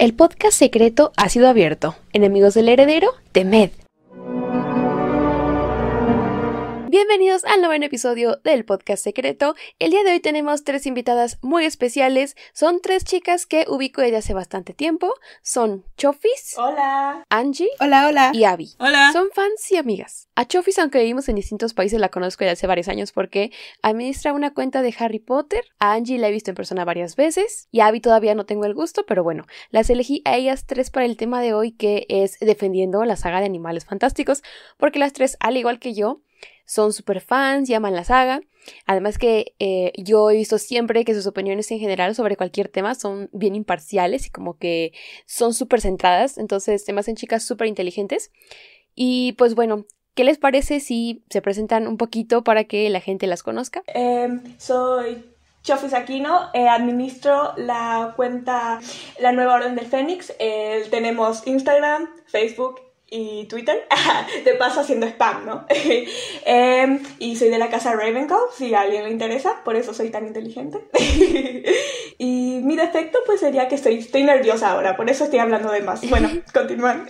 El podcast secreto ha sido abierto. Enemigos del heredero, temed. Bienvenidos al noveno episodio del podcast secreto. El día de hoy tenemos tres invitadas muy especiales. Son tres chicas que ubico desde hace bastante tiempo. Son Chofis. Hola. Angie. Hola, hola. Y Abby. Hola. Son fans y amigas. A Chofis, aunque vivimos en distintos países, la conozco desde hace varios años porque administra una cuenta de Harry Potter. A Angie la he visto en persona varias veces. Y a Abby todavía no tengo el gusto, pero bueno, las elegí a ellas tres para el tema de hoy que es defendiendo la saga de animales fantásticos. Porque las tres, al igual que yo, son super fans, llaman la saga. Además que eh, yo he visto siempre que sus opiniones en general sobre cualquier tema son bien imparciales y como que son súper centradas. Entonces se me hacen chicas súper inteligentes. Y pues bueno, ¿qué les parece si se presentan un poquito para que la gente las conozca? Eh, soy Chofis Aquino, eh, administro la cuenta La Nueva Orden del Fénix. Eh, tenemos Instagram, Facebook y Twitter. de paso haciendo spam, ¿no? eh, y soy de la casa Ravenclaw, si a alguien le interesa, por eso soy tan inteligente. y mi defecto pues sería que estoy, estoy nerviosa ahora, por eso estoy hablando de más. Bueno, continúan.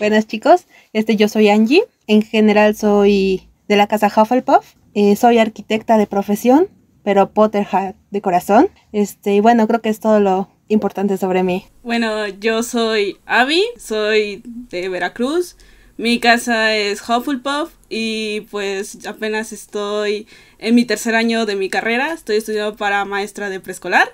Buenas chicos, este yo soy Angie, en general soy de la casa Hufflepuff, eh, soy arquitecta de profesión, pero Potterhead de corazón. Este, y bueno, creo que es todo lo importante sobre mí. Bueno, yo soy Abby, soy de Veracruz. Mi casa es Hufflepuff y pues apenas estoy en mi tercer año de mi carrera. Estoy estudiando para maestra de preescolar.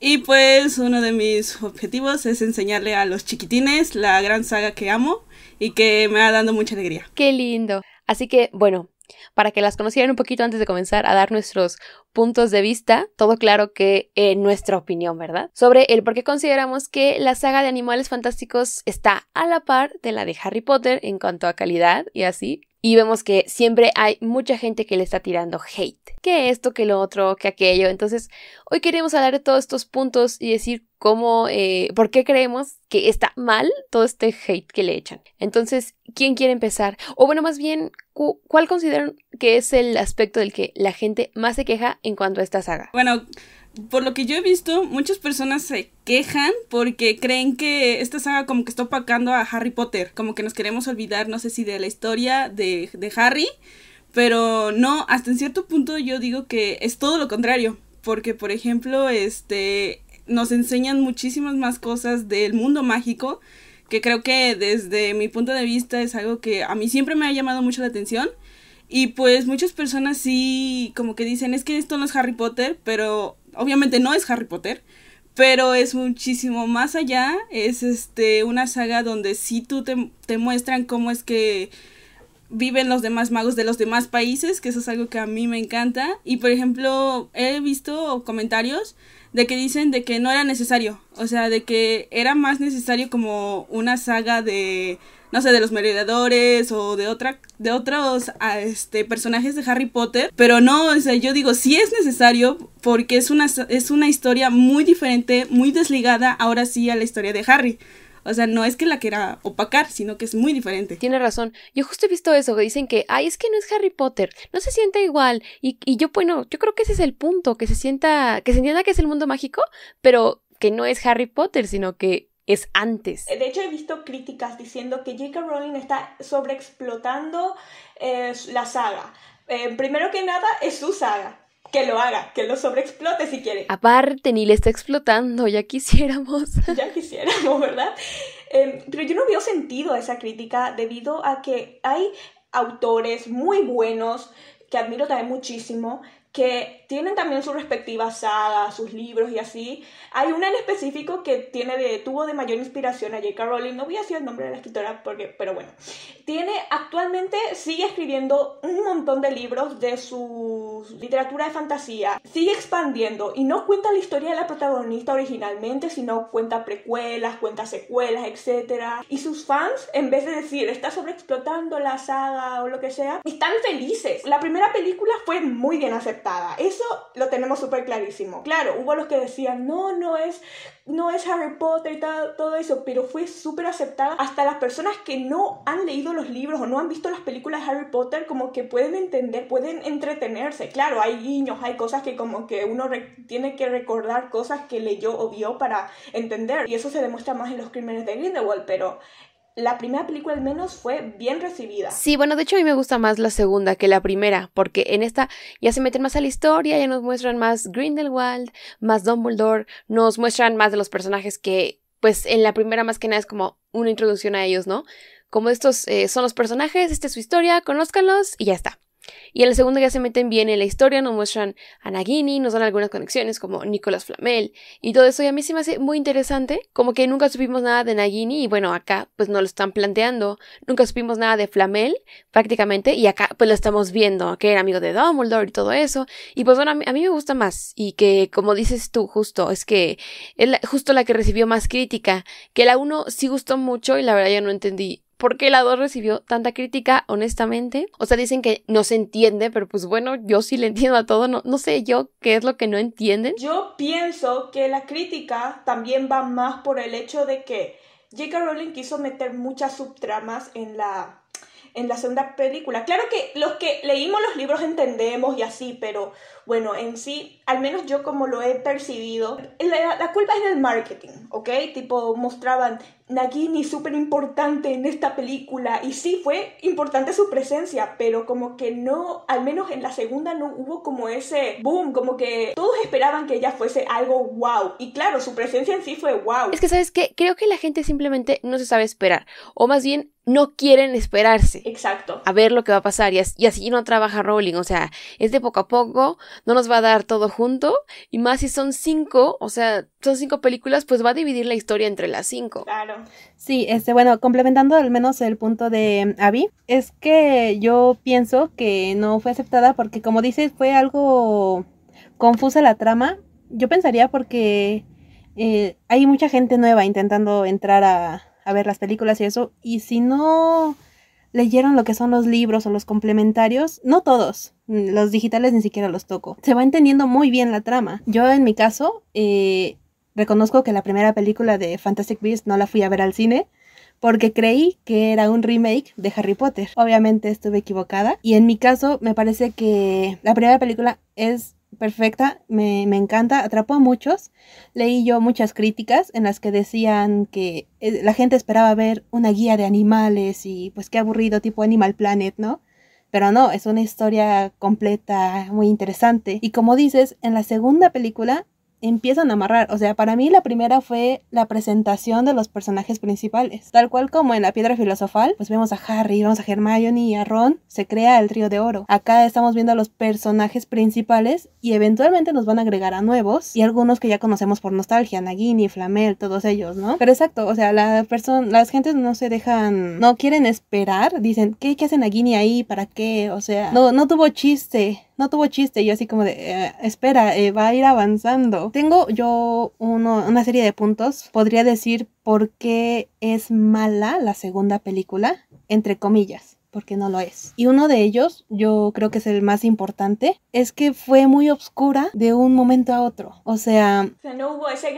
Y pues uno de mis objetivos es enseñarle a los chiquitines la gran saga que amo y que me ha dado mucha alegría. Qué lindo. Así que, bueno, para que las conocieran un poquito antes de comenzar a dar nuestros puntos de vista, todo claro que en nuestra opinión, ¿verdad? Sobre el por qué consideramos que la saga de Animales Fantásticos está a la par de la de Harry Potter en cuanto a calidad y así. Y vemos que siempre hay mucha gente que le está tirando hate. Que esto, que lo otro, que aquello. Entonces, hoy queremos hablar de todos estos puntos y decir cómo, eh, por qué creemos que está mal todo este hate que le echan. Entonces, ¿quién quiere empezar? O bueno, más bien, cu ¿cuál consideran que es el aspecto del que la gente más se queja en cuanto a esta saga? Bueno, por lo que yo he visto, muchas personas se quejan porque creen que esta saga como que está opacando a Harry Potter, como que nos queremos olvidar, no sé si de la historia de, de Harry, pero no, hasta en cierto punto yo digo que es todo lo contrario, porque por ejemplo, este, nos enseñan muchísimas más cosas del mundo mágico, que creo que desde mi punto de vista es algo que a mí siempre me ha llamado mucho la atención. Y pues muchas personas sí como que dicen, es que esto no es Harry Potter, pero obviamente no es Harry Potter, pero es muchísimo más allá, es este una saga donde sí tú te, te muestran cómo es que viven los demás magos de los demás países, que eso es algo que a mí me encanta. Y por ejemplo, he visto comentarios de que dicen de que no era necesario, o sea, de que era más necesario como una saga de no sé, de los merodeadores o de otra de otros este personajes de Harry Potter, pero no, o sea, yo digo, sí es necesario porque es una es una historia muy diferente, muy desligada ahora sí a la historia de Harry. O sea, no es que la quiera opacar, sino que es muy diferente. Tiene razón. Yo justo he visto eso, que dicen que, ay, es que no es Harry Potter, no se siente igual. Y, y yo, bueno, yo creo que ese es el punto, que se sienta, que se entienda que es el mundo mágico, pero que no es Harry Potter, sino que es antes. De hecho, he visto críticas diciendo que J.K. Rowling está sobreexplotando eh, la saga. Eh, primero que nada, es su saga. Que lo haga, que lo sobreexplote si quiere. Aparte, ni le está explotando, ya quisiéramos. ya quisiéramos, ¿verdad? Eh, pero yo no veo sentido a esa crítica debido a que hay autores muy buenos que admiro también muchísimo que tienen también su respectiva saga, sus libros y así. Hay una en específico que tiene de, tuvo de mayor inspiración a J.K. Rowling, no voy a decir el nombre de la escritora, porque, pero bueno. Tiene, actualmente sigue escribiendo un montón de libros de su literatura de fantasía, sigue expandiendo y no cuenta la historia de la protagonista originalmente, sino cuenta precuelas, cuenta secuelas, etc. Y sus fans, en vez de decir, está sobreexplotando la saga o lo que sea, están felices. La primera película fue muy bien aceptada Eso lo tenemos súper clarísimo. Claro, hubo los que decían, no, no es, no es Harry Potter y todo eso, pero fue súper aceptada. Hasta las personas que no han leído los libros o no han visto las películas de Harry Potter, como que pueden entender, pueden entretenerse. Claro, hay guiños, hay cosas que como que uno tiene que recordar cosas que leyó o vio para entender. Y eso se demuestra más en los crímenes de Grindelwald, pero la primera película al menos fue bien recibida. Sí, bueno, de hecho a mí me gusta más la segunda que la primera, porque en esta ya se meten más a la historia, ya nos muestran más Grindelwald, más Dumbledore, nos muestran más de los personajes que, pues en la primera más que nada es como una introducción a ellos, ¿no? Como estos eh, son los personajes, esta es su historia, conózcanlos y ya está. Y en la segunda ya se meten bien en la historia, nos muestran a Nagini, nos dan algunas conexiones como Nicolas Flamel y todo eso. Y a mí sí me hace muy interesante, como que nunca supimos nada de Nagini y bueno, acá pues no lo están planteando. Nunca supimos nada de Flamel prácticamente y acá pues lo estamos viendo, que era amigo de Dumbledore y todo eso. Y pues bueno, a mí, me gusta más y que como dices tú justo, es que es justo la que recibió más crítica, que la uno sí gustó mucho y la verdad ya no entendí por qué la 2 recibió tanta crítica, honestamente. O sea, dicen que no se entiende, pero pues bueno, yo sí le entiendo a todo. No, no sé yo qué es lo que no entienden. Yo pienso que la crítica también va más por el hecho de que J.K. Rowling quiso meter muchas subtramas en la en la segunda película. Claro que los que leímos los libros entendemos y así, pero bueno, en sí, al menos yo como lo he percibido, la, la culpa es del marketing, ¿ok? Tipo, mostraban Nagini súper importante en esta película y sí, fue importante su presencia, pero como que no, al menos en la segunda no hubo como ese boom, como que todos esperaban que ella fuese algo wow. Y claro, su presencia en sí fue wow. Es que, ¿sabes qué? Creo que la gente simplemente no se sabe esperar, o más bien no quieren esperarse. Exacto. A ver lo que va a pasar y así, y así no trabaja Rowling, o sea, es de poco a poco, no nos va a dar todo junto y más si son cinco, o sea, son cinco películas, pues va a dividir la historia entre las cinco. Claro. Sí, este, bueno, complementando al menos el punto de Abby, es que yo pienso que no fue aceptada porque como dices, fue algo confusa la trama. Yo pensaría porque eh, hay mucha gente nueva intentando entrar a, a ver las películas y eso, y si no leyeron lo que son los libros o los complementarios, no todos, los digitales ni siquiera los toco. Se va entendiendo muy bien la trama. Yo en mi caso, eh, reconozco que la primera película de Fantastic Beasts no la fui a ver al cine porque creí que era un remake de Harry Potter. Obviamente estuve equivocada y en mi caso me parece que la primera película es perfecta, me, encanta, atrapó a muchos. Leí yo muchas críticas en las que decían que eh, la gente esperaba ver una guía de animales y pues qué aburrido tipo Animal Planet, ¿no? Pero no, es una historia completa, muy interesante. Y como dices, en la segunda película empiezan a amarrar. O sea, para mí la primera fue la presentación de los personajes principales. Tal cual como en la piedra filosofal, pues vemos a Harry, vemos a Hermione y a Ron, se crea el trío de oro. Acá estamos viendo a los personajes principales y eventualmente nos van a agregar a nuevos y algunos que ya conocemos por nostalgia, Nagini, Flamel, todos ellos, ¿no? Pero exacto, o sea, la las gentes no se dejan, no quieren esperar, dicen, ¿qué, qué hace Nagini ahí? ¿Para qué? O sea, no, no tuvo chiste no tuvo chiste. Yo así como de, eh, espera, eh, va a ir avanzando. Tengo yo uno, una serie de puntos. Podría decir por qué es mala la segunda película, entre comillas porque no lo es. Y uno de ellos, yo creo que es el más importante, es que fue muy oscura de un momento a otro. O sea... O sea, no hubo ese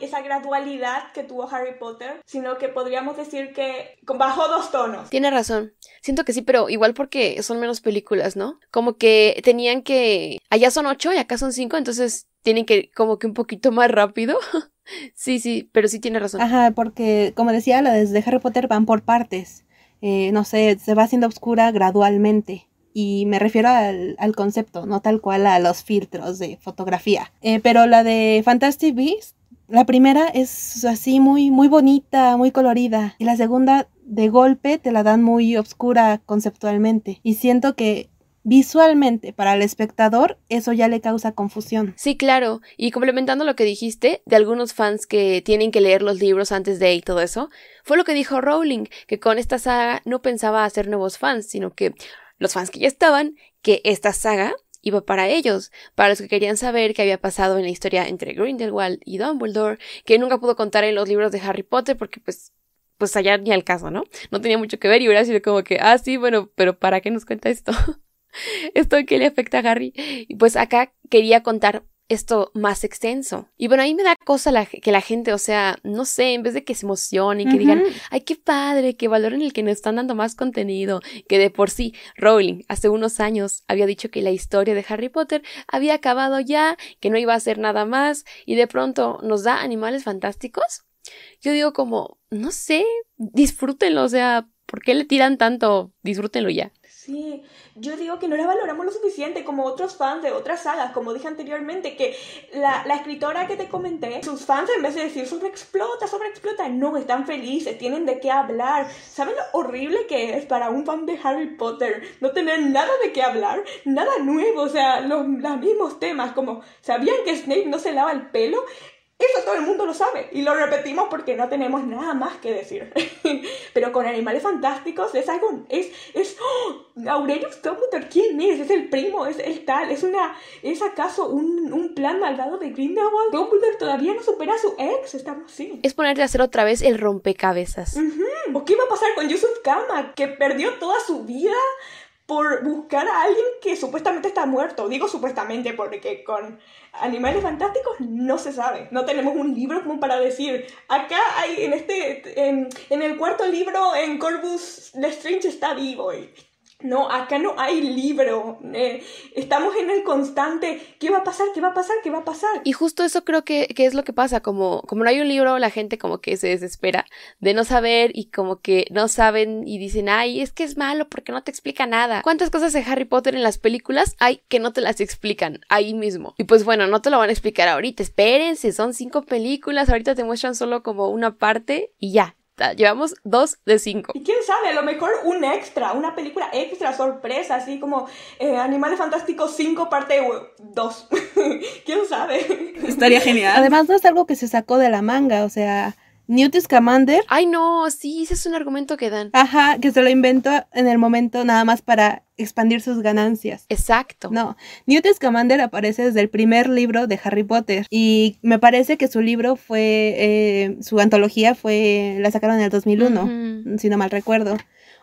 esa gradualidad que tuvo Harry Potter, sino que podríamos decir que bajó dos tonos. Tiene razón. Siento que sí, pero igual porque son menos películas, ¿no? Como que tenían que... Allá son ocho y acá son cinco, entonces tienen que como que un poquito más rápido. sí, sí, pero sí tiene razón. Ajá, porque como decía, la de Harry Potter van por partes. Eh, no sé, se va haciendo oscura gradualmente. Y me refiero al, concepto, no tal cual a los filtros de fotografía. Eh, pero la de Fantastic Beasts, la primera es así muy, muy bonita, muy colorida. Y la segunda, de golpe, te la dan muy oscura conceptualmente. Y siento que visualmente para el espectador eso ya le causa confusión. Sí, claro, y complementando lo que dijiste de algunos fans que tienen que leer los libros antes de y todo eso, fue lo que dijo Rowling, que con esta saga no pensaba hacer nuevos fans, sino que los fans que ya estaban, que esta saga iba para ellos, para los que querían saber qué había pasado en la historia entre Grindelwald y Dumbledore, que nunca pudo contar en los libros de Harry Potter porque pues pues allá ni al caso, ¿no? No tenía mucho que ver y hubiera sido como que, ah, sí, bueno, pero ¿para qué nos cuenta esto? esto que le afecta a Harry. Y pues acá quería contar esto más extenso. Y bueno, ahí me da cosa la, que la gente, o sea, no sé, en vez de que se emocionen, que digan, ay, qué padre, que valoren el que nos están dando más contenido, que de por sí, Rowling hace unos años había dicho que la historia de Harry Potter había acabado ya, que no iba a hacer nada más, y de pronto nos da animales fantásticos. Yo digo como, no sé, disfrútenlo, o sea, ¿por qué le tiran tanto? Disfrútenlo ya. Sí, yo digo que no la valoramos lo suficiente como otros fans de otras sagas, como dije anteriormente, que la, la escritora que te comenté, sus fans en vez de decir sobreexplota, sobreexplota, no, están felices, tienen de qué hablar. ¿Saben lo horrible que es para un fan de Harry Potter no tener nada de qué hablar? Nada nuevo, o sea, los, los mismos temas, como, ¿sabían que Snape no se lava el pelo? Eso todo el mundo lo sabe y lo repetimos porque no tenemos nada más que decir. Pero con animales fantásticos es algo, es, es, ¡oh! Aurelius Dumbledore, ¿quién es? Es el primo, es el tal, es una, ¿es acaso un, un plan malvado de Grindelwald? Dumbledore todavía no supera a su ex, estamos así. Es ponerte a hacer otra vez el rompecabezas. ¿O qué va a pasar con Yusuf Kama, que perdió toda su vida por buscar a alguien que supuestamente está muerto. Digo supuestamente porque con animales fantásticos no se sabe. No tenemos un libro como para decir, acá hay en este, en, en el cuarto libro en Corvus Lestrange está vivo y no, acá no hay libro. Eh, estamos en el constante. ¿Qué va a pasar? ¿Qué va a pasar? ¿Qué va a pasar? Y justo eso creo que, que, es lo que pasa. Como, como no hay un libro, la gente como que se desespera de no saber y como que no saben y dicen, ay, es que es malo porque no te explica nada. ¿Cuántas cosas de Harry Potter en las películas hay que no te las explican ahí mismo? Y pues bueno, no te lo van a explicar ahorita. Espérense, son cinco películas. Ahorita te muestran solo como una parte y ya Llevamos dos de cinco. Y quién sabe, a lo mejor un extra, una película extra, sorpresa, así como eh, Animales Fantásticos 5 parte 2. quién sabe. Estaría genial. Además, no es algo que se sacó de la manga, o sea. Newt Scamander. Ay, no, sí, ese es un argumento que dan. Ajá, que se lo inventó en el momento nada más para expandir sus ganancias. Exacto. No, Newt Scamander aparece desde el primer libro de Harry Potter y me parece que su libro fue, eh, su antología fue, la sacaron en el 2001, si no mal recuerdo.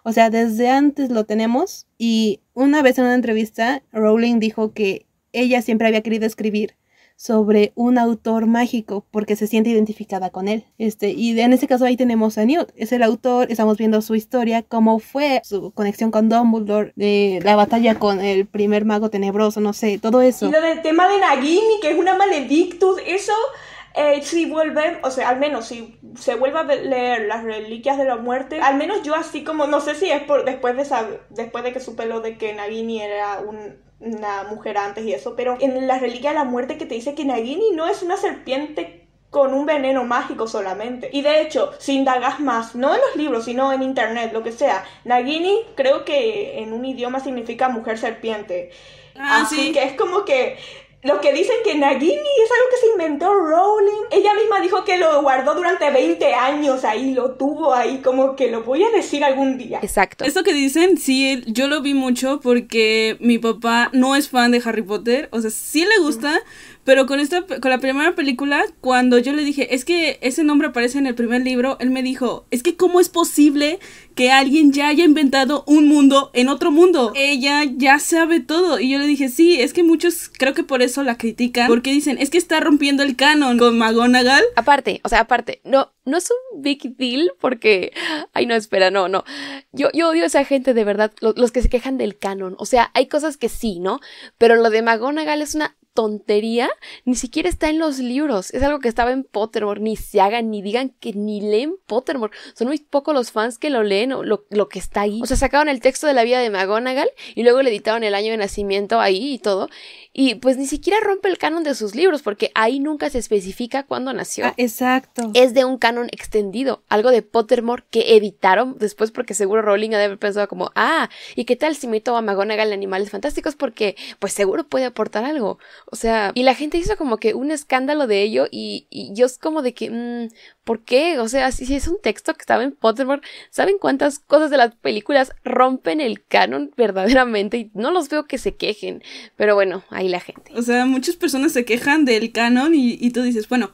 O sea, desde antes lo tenemos y una vez en una entrevista, Rowling dijo que ella siempre había querido escribir sobre un autor mágico porque se siente identificada con él. Este, y en este caso ahí tenemos a Newt, es el autor, estamos viendo su historia, cómo fue su conexión con Dumbledore, la batalla con el primer mago tenebroso, no sé, todo eso. Y lo del tema de Nagini, que es una maledictus, eso eh, si vuelve, o sea, al menos si se vuelve a leer las reliquias de la muerte, al menos yo así como, no sé si es por después de después de que supe lo de que Nagini era un, una mujer antes y eso, pero en la reliquia de la muerte que te dice que Nagini no es una serpiente con un veneno mágico solamente. Y de hecho, si indagas más, no en los libros, sino en internet, lo que sea, Nagini creo que en un idioma significa mujer serpiente. Ah, Así que es como que lo que dicen que Nagini es algo que se inventó Rowling. Ella misma dijo que lo guardó durante 20 años ahí, lo tuvo ahí, como que lo voy a decir algún día. Exacto. Esto que dicen, sí, yo lo vi mucho porque mi papá no es fan de Harry Potter, o sea, sí le gusta, pero con esta, con la primera película, cuando yo le dije, es que ese nombre aparece en el primer libro, él me dijo, es que cómo es posible que alguien ya haya inventado un mundo en otro mundo. Ella ya sabe todo. Y yo le dije, sí, es que muchos creo que por eso la critican, porque dicen, es que está rompiendo el canon con McGonagall. Aparte, o sea, aparte, no, no es un big deal porque, ay no, espera, no, no. Yo, odio a esa gente de verdad, los, los que se quejan del canon. O sea, hay cosas que sí, ¿no? Pero lo de McGonagall es una tontería ni siquiera está en los libros. Es algo que estaba en Pottermore. Ni se hagan ni digan que ni leen Pottermore. Son muy pocos los fans que lo leen o lo, lo, que está ahí. O sea, sacaron el texto de la vida de McGonagall y luego le editaron el año de nacimiento ahí y todo. Y pues ni siquiera rompe el canon de sus libros porque ahí nunca se especifica cuándo nació. Ah, exacto. Es de un canon extendido. Algo de Pottermore que editaron después porque seguro Rowling ha de haber pensado como, ah, ¿y qué tal si meto a McGonagall en Animales Fantásticos? Porque pues seguro puede aportar algo. O sea, y la gente hizo como que un escándalo de ello y, y yo es como de que, mmm, ¿por qué? O sea, si, es un texto que estaba en Pottermore, ¿saben cuántas cosas de las películas rompen el canon verdaderamente? Y no los veo que se quejen, pero bueno, ahí la gente. O sea, muchas personas se quejan del canon y, y tú dices, bueno,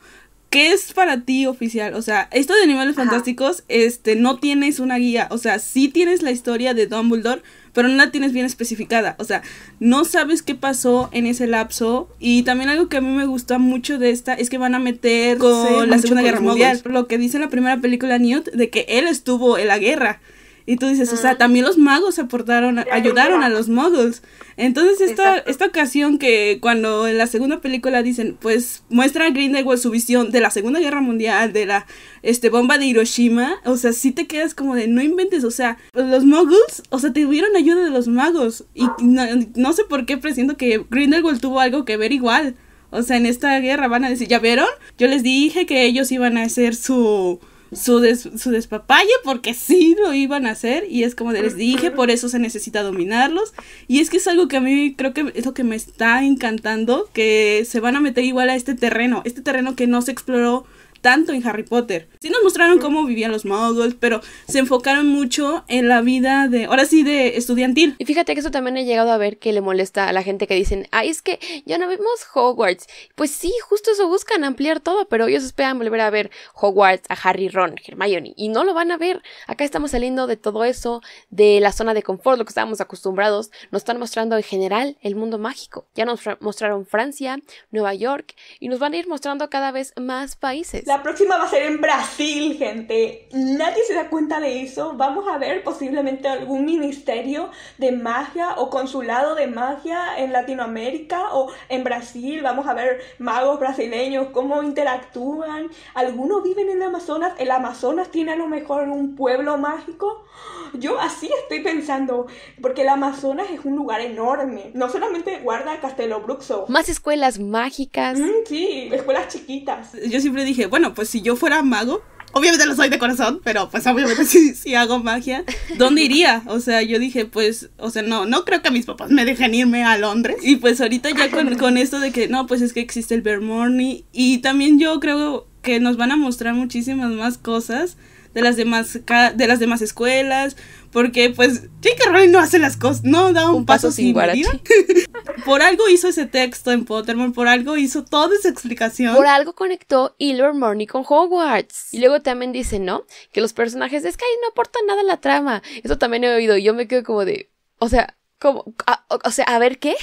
¿qué es para ti oficial? O sea, esto de Animales Fantásticos, este, no tienes una guía. O sea, sí tienes la historia de Dumbledore, pero no la tienes bien especificada. O sea, no sabes qué pasó en ese lapso. Y también algo que a mí me gusta mucho de esta es que van a meter con la Segunda Guerra Mundial. Lo que dice en la primera película Newt, de que él estuvo en la guerra. Y tú dices, o sea, también los magos aportaron, ayudaron a los muggles. Entonces esta, esta ocasión que cuando en la segunda película dicen, pues muestra a Grindelwald su visión de la Segunda Guerra Mundial, de la este, bomba de Hiroshima, o sea, sí te quedas como de, no inventes, o sea, los muggles, o sea, tuvieron ayuda de los magos. Y no, no sé por qué presiento que Grindelwald tuvo algo que ver igual. O sea, en esta guerra van a decir, ¿ya vieron? Yo les dije que ellos iban a hacer su su, su despapalle porque sí lo iban a hacer y es como les dije, por eso se necesita dominarlos. Y es que es algo que a mí creo que es lo que me está encantando, que se van a meter igual a este terreno, este terreno que no se exploró tanto en Harry Potter. Sí nos mostraron cómo vivían los muggles, pero se enfocaron mucho en la vida de, ahora sí, de estudiantil. Y fíjate que eso también he llegado a ver que le molesta a la gente que dicen, ay, es que ya no vemos Hogwarts. Pues sí, justo eso buscan, ampliar todo, pero ellos esperan volver a ver Hogwarts, a Harry, Ron, Hermione, y no lo van a ver. Acá estamos saliendo de todo eso, de la zona de confort, lo que estábamos acostumbrados. Nos están mostrando en general el mundo mágico. Ya nos mostraron Francia, Nueva York, y nos van a ir mostrando cada vez más países. La próxima va a ser en Brasil, gente. Nadie se da cuenta de eso. Vamos a ver posiblemente algún ministerio de magia o consulado de magia en Latinoamérica o en Brasil. Vamos a ver magos brasileños, cómo interactúan. Algunos viven en el Amazonas. El Amazonas tiene a lo mejor un pueblo mágico. Yo así estoy pensando, porque el Amazonas es un lugar enorme. No solamente guarda Castelo Bruxo. Más escuelas mágicas. Mm, sí, escuelas chiquitas. Yo siempre dije, bueno, bueno, pues si yo fuera mago, obviamente lo soy de corazón, pero pues obviamente si, hago magia, ¿dónde iría? O sea, yo dije, pues, o sea, no, no creo que mis papás me dejen irme a Londres. Y pues ahorita ya con, con esto de que, no, pues es que existe el Vermorny. Y también yo creo que nos van a mostrar muchísimas más cosas de las demás, de las demás escuelas, porque pues J.K. Rowling no hace las cosas, no da un, paso, sin guarache. por algo hizo ese texto en Pottermore, por algo hizo toda esa explicación. Por algo conectó Ilvermorny con Hogwarts. Y luego también dice, ¿no? Que los personajes de Sky no aportan nada a la trama. Eso también he oído. Yo me quedo como de, o sea, como, o sea, a ver qué.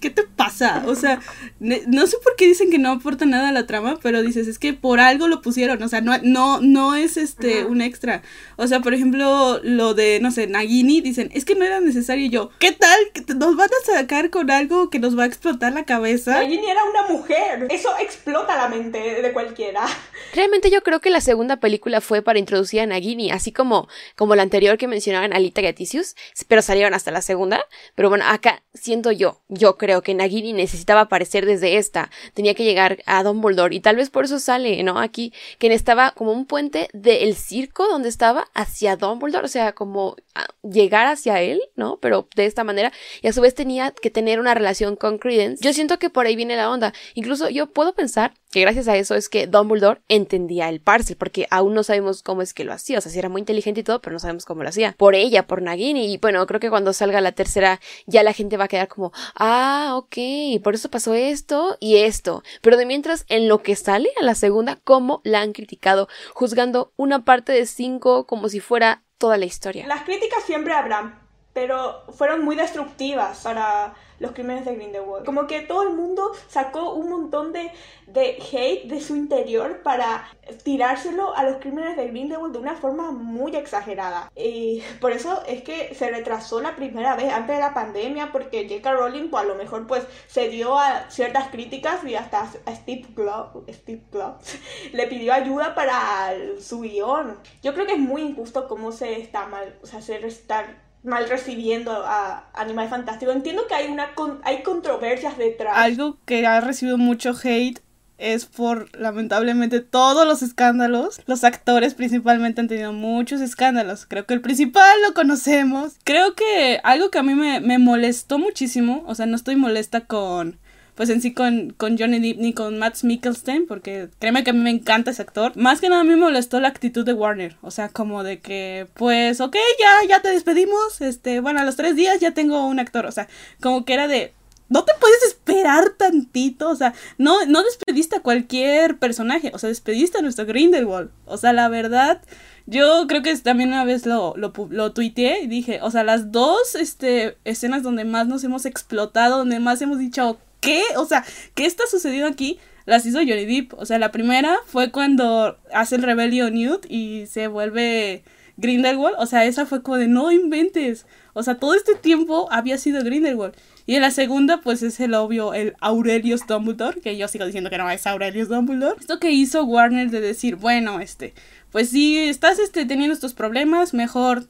¿Qué te pasa? O sea, no sé por qué dicen que no aporta nada a la trama, pero dices, es que por algo lo pusieron, o sea, no, no, no es este un extra. O sea, por ejemplo, lo de, no sé, Nagini, dicen, es que no era necesario yo. ¿Qué tal? ¿Nos van a sacar con algo que nos va a explotar la cabeza? Nagini era una mujer. Eso explota la mente de cualquiera. Realmente yo creo que la segunda película fue para introducir a Nagini, así como, como la anterior que mencionaban Alita Gaticius, pero salieron hasta la segunda. Pero bueno, acá siento yo, yo creo creo que Nagini necesitaba aparecer desde esta, tenía que llegar a Dumbledore y tal vez por eso sale, ¿no? Aquí, que estaba como un puente del circo donde estaba hacia Dumbledore, o sea, como llegar hacia él, ¿no? Pero de esta manera, y a su vez tenía que tener una relación con Credence. Yo siento que por ahí viene la onda. Incluso yo puedo pensar que gracias a eso es que Dumbledore entendía el parcel, porque aún no sabemos cómo es que lo hacía, o sea, si era muy inteligente y todo, pero no sabemos cómo lo hacía. Por ella, por Nagini, y bueno, creo que cuando salga la tercera ya la gente va a quedar como, ah, ok, por eso pasó esto y esto. Pero de mientras, en lo que sale a la segunda, cómo la han criticado, juzgando una parte de cinco como si fuera toda la historia. Las críticas siempre habrán, pero fueron muy destructivas para los crímenes de Grindelwald. Como que todo el mundo sacó un montón de, de hate de su interior para tirárselo a los crímenes de Grindelwald de una forma muy exagerada. Y por eso es que se retrasó la primera vez antes de la pandemia porque J.K. Rowling pues, a lo mejor pues se dio a ciertas críticas y hasta a Steve Glove, Steve le pidió ayuda para su guion. Yo creo que es muy injusto cómo se está mal, o sea, se está mal recibiendo a Animal Fantástico. Entiendo que hay una hay controversias detrás. Algo que ha recibido mucho hate es por lamentablemente todos los escándalos. Los actores principalmente han tenido muchos escándalos. Creo que el principal lo conocemos. Creo que algo que a mí me, me molestó muchísimo, o sea, no estoy molesta con pues en sí con, con Johnny Depp ni con Matt Mikkelsen, porque créeme que a mí me encanta ese actor. Más que nada a mí me molestó la actitud de Warner, o sea, como de que, pues, ok, ya, ya te despedimos, este, bueno, a los tres días ya tengo un actor, o sea, como que era de, no te puedes esperar tantito, o sea, no, no despediste a cualquier personaje, o sea, despediste a nuestro Grindelwald, o sea, la verdad, yo creo que también una vez lo, lo, lo tuiteé y dije, o sea, las dos este, escenas donde más nos hemos explotado, donde más hemos dicho, ¿qué? O sea, ¿qué está sucediendo aquí? Las hizo Johnny Depp. O sea, la primera fue cuando hace el rebelio Newt y se vuelve Grindelwald. O sea, esa fue como de no inventes. O sea, todo este tiempo había sido Grindelwald. Y en la segunda, pues es el obvio, el Aurelius Dumbledore, que yo sigo diciendo que no es Aurelius Dumbledore. Esto que hizo Warner de decir, bueno, este, pues si estás este, teniendo estos problemas, mejor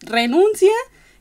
renuncia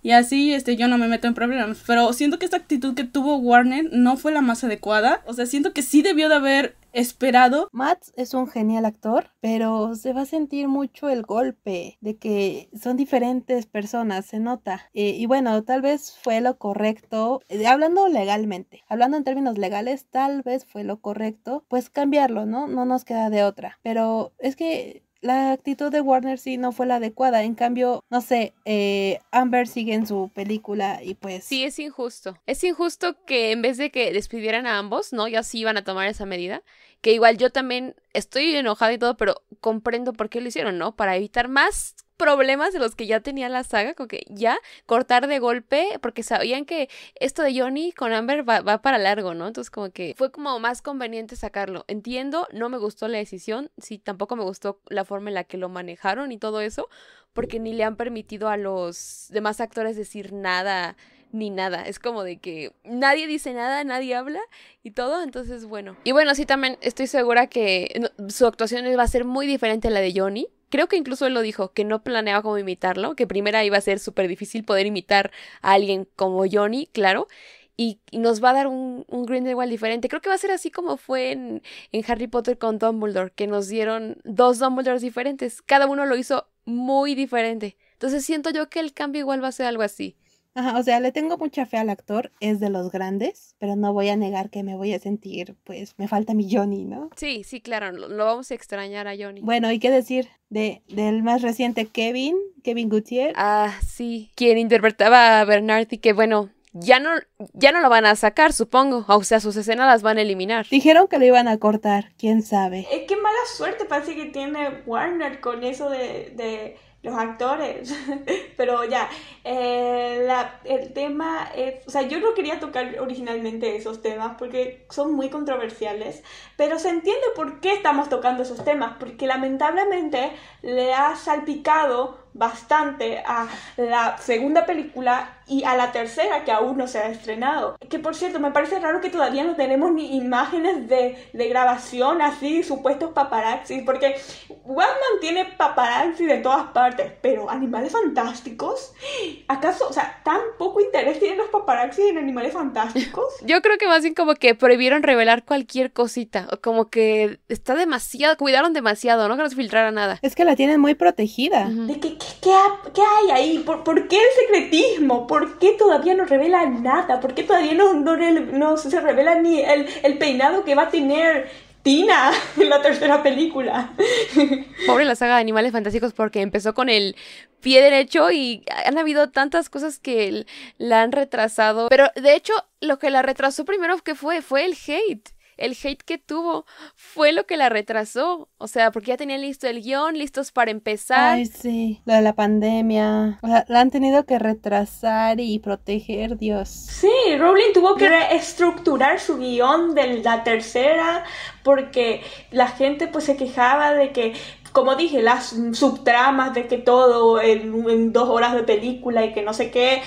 y así este yo no me meto en problemas. Pero siento que esta actitud que tuvo Warner no fue la más adecuada. O sea, siento que sí debió de haber esperado. Matt es un genial actor, pero se va a sentir mucho el golpe de que son diferentes personas, se nota. Eh, y bueno, tal vez fue lo correcto, eh, hablando legalmente, hablando en términos legales, tal vez fue lo correcto, pues cambiarlo, ¿no? No nos queda de otra. Pero es que la actitud de Warner sí no fue la adecuada. En cambio, no sé, eh, Amber sigue en su película y pues... Sí, es injusto. Es injusto que en vez de que despidieran a ambos, ¿no? Ya sí iban a tomar esa medida. Que igual yo también estoy enojada y todo, pero comprendo por qué lo hicieron, ¿no? Para evitar más problemas de los que ya tenía la saga, como que ya cortar de golpe, porque sabían que esto de Johnny con Amber va, va, para largo, ¿no? Entonces como que fue como más conveniente sacarlo. Entiendo, no me gustó la decisión, sí, tampoco me gustó la forma en la que lo manejaron y todo eso, porque ni le han permitido a los demás actores decir nada ni nada. Es como de que nadie dice nada, nadie habla y todo. Entonces, bueno. Y bueno, sí, también estoy segura que su actuación va a ser muy diferente a la de Johnny. Creo que incluso él lo dijo, que no planeaba cómo imitarlo, que primera iba a ser súper difícil poder imitar a alguien como Johnny, claro. Y, nos va a dar un, un Grindelwald diferente. Creo que va a ser así como fue en, en Harry Potter con Dumbledore, que nos dieron dos Dumbledores diferentes. Cada uno lo hizo muy diferente. Entonces siento yo que el cambio igual va a ser algo así. Ajá, o sea, le tengo mucha fe al actor, es de los grandes, pero no voy a negar que me voy a sentir, pues, me falta mi Johnny, ¿no? Sí, sí, claro, lo, lo vamos a extrañar a Johnny. Bueno, ¿y qué decir de, del más reciente Kevin, Kevin Gutiérrez? Ah, sí, quien interpretaba a Bernard y que, bueno, ya no, ya no lo van a sacar, supongo. O sea, sus escenas las van a eliminar. Dijeron que lo iban a cortar, quién sabe. Eh, qué mala suerte parece que tiene Warner con eso de, de los actores. Pero ya, eh, la, el tema es, o sea, yo no quería tocar originalmente esos temas porque son muy controversiales, pero se entiende por qué estamos tocando esos temas, porque lamentablemente le ha salpicado bastante a la segunda película y a la tercera que aún no se ha estrenado. Que por cierto, me parece raro que todavía no tenemos ni imágenes de, de grabación así, supuestos paparazzi, porque Batman tiene paparazzi de todas partes, pero Animales Fantásticos, ¿acaso, o sea, tan poco interés tienen los paparazzi en Animales Fantásticos? Yo creo que más bien como que prohibieron revelar cualquier cosita, o como que está demasiado, cuidaron demasiado, ¿no? Que no se filtrara nada. Es que la tienen muy protegida. Uh -huh. De que ¿Qué, hay ahí? ¿Por, ¿Por, qué el secretismo? ¿Por qué todavía no revela nada? ¿Por qué todavía no se revela ni el, el, peinado que va a tener Tina en la tercera película? Pobre la saga de Animales Fantásticos porque empezó con el pie derecho y han habido tantas cosas que la han retrasado. Pero de hecho, lo que la retrasó primero que fue, fue el hate el hate que tuvo fue lo que la retrasó. O sea, porque ya tenían listo el guion, listos para empezar. Ay, sí, lo de la pandemia. O sea, la han tenido que retrasar y proteger, Dios. Sí, Rowling tuvo que reestructurar su guion de la tercera porque la gente pues se quejaba de que como dije, las subtramas de que todo en, en, dos horas de película y que no sé qué.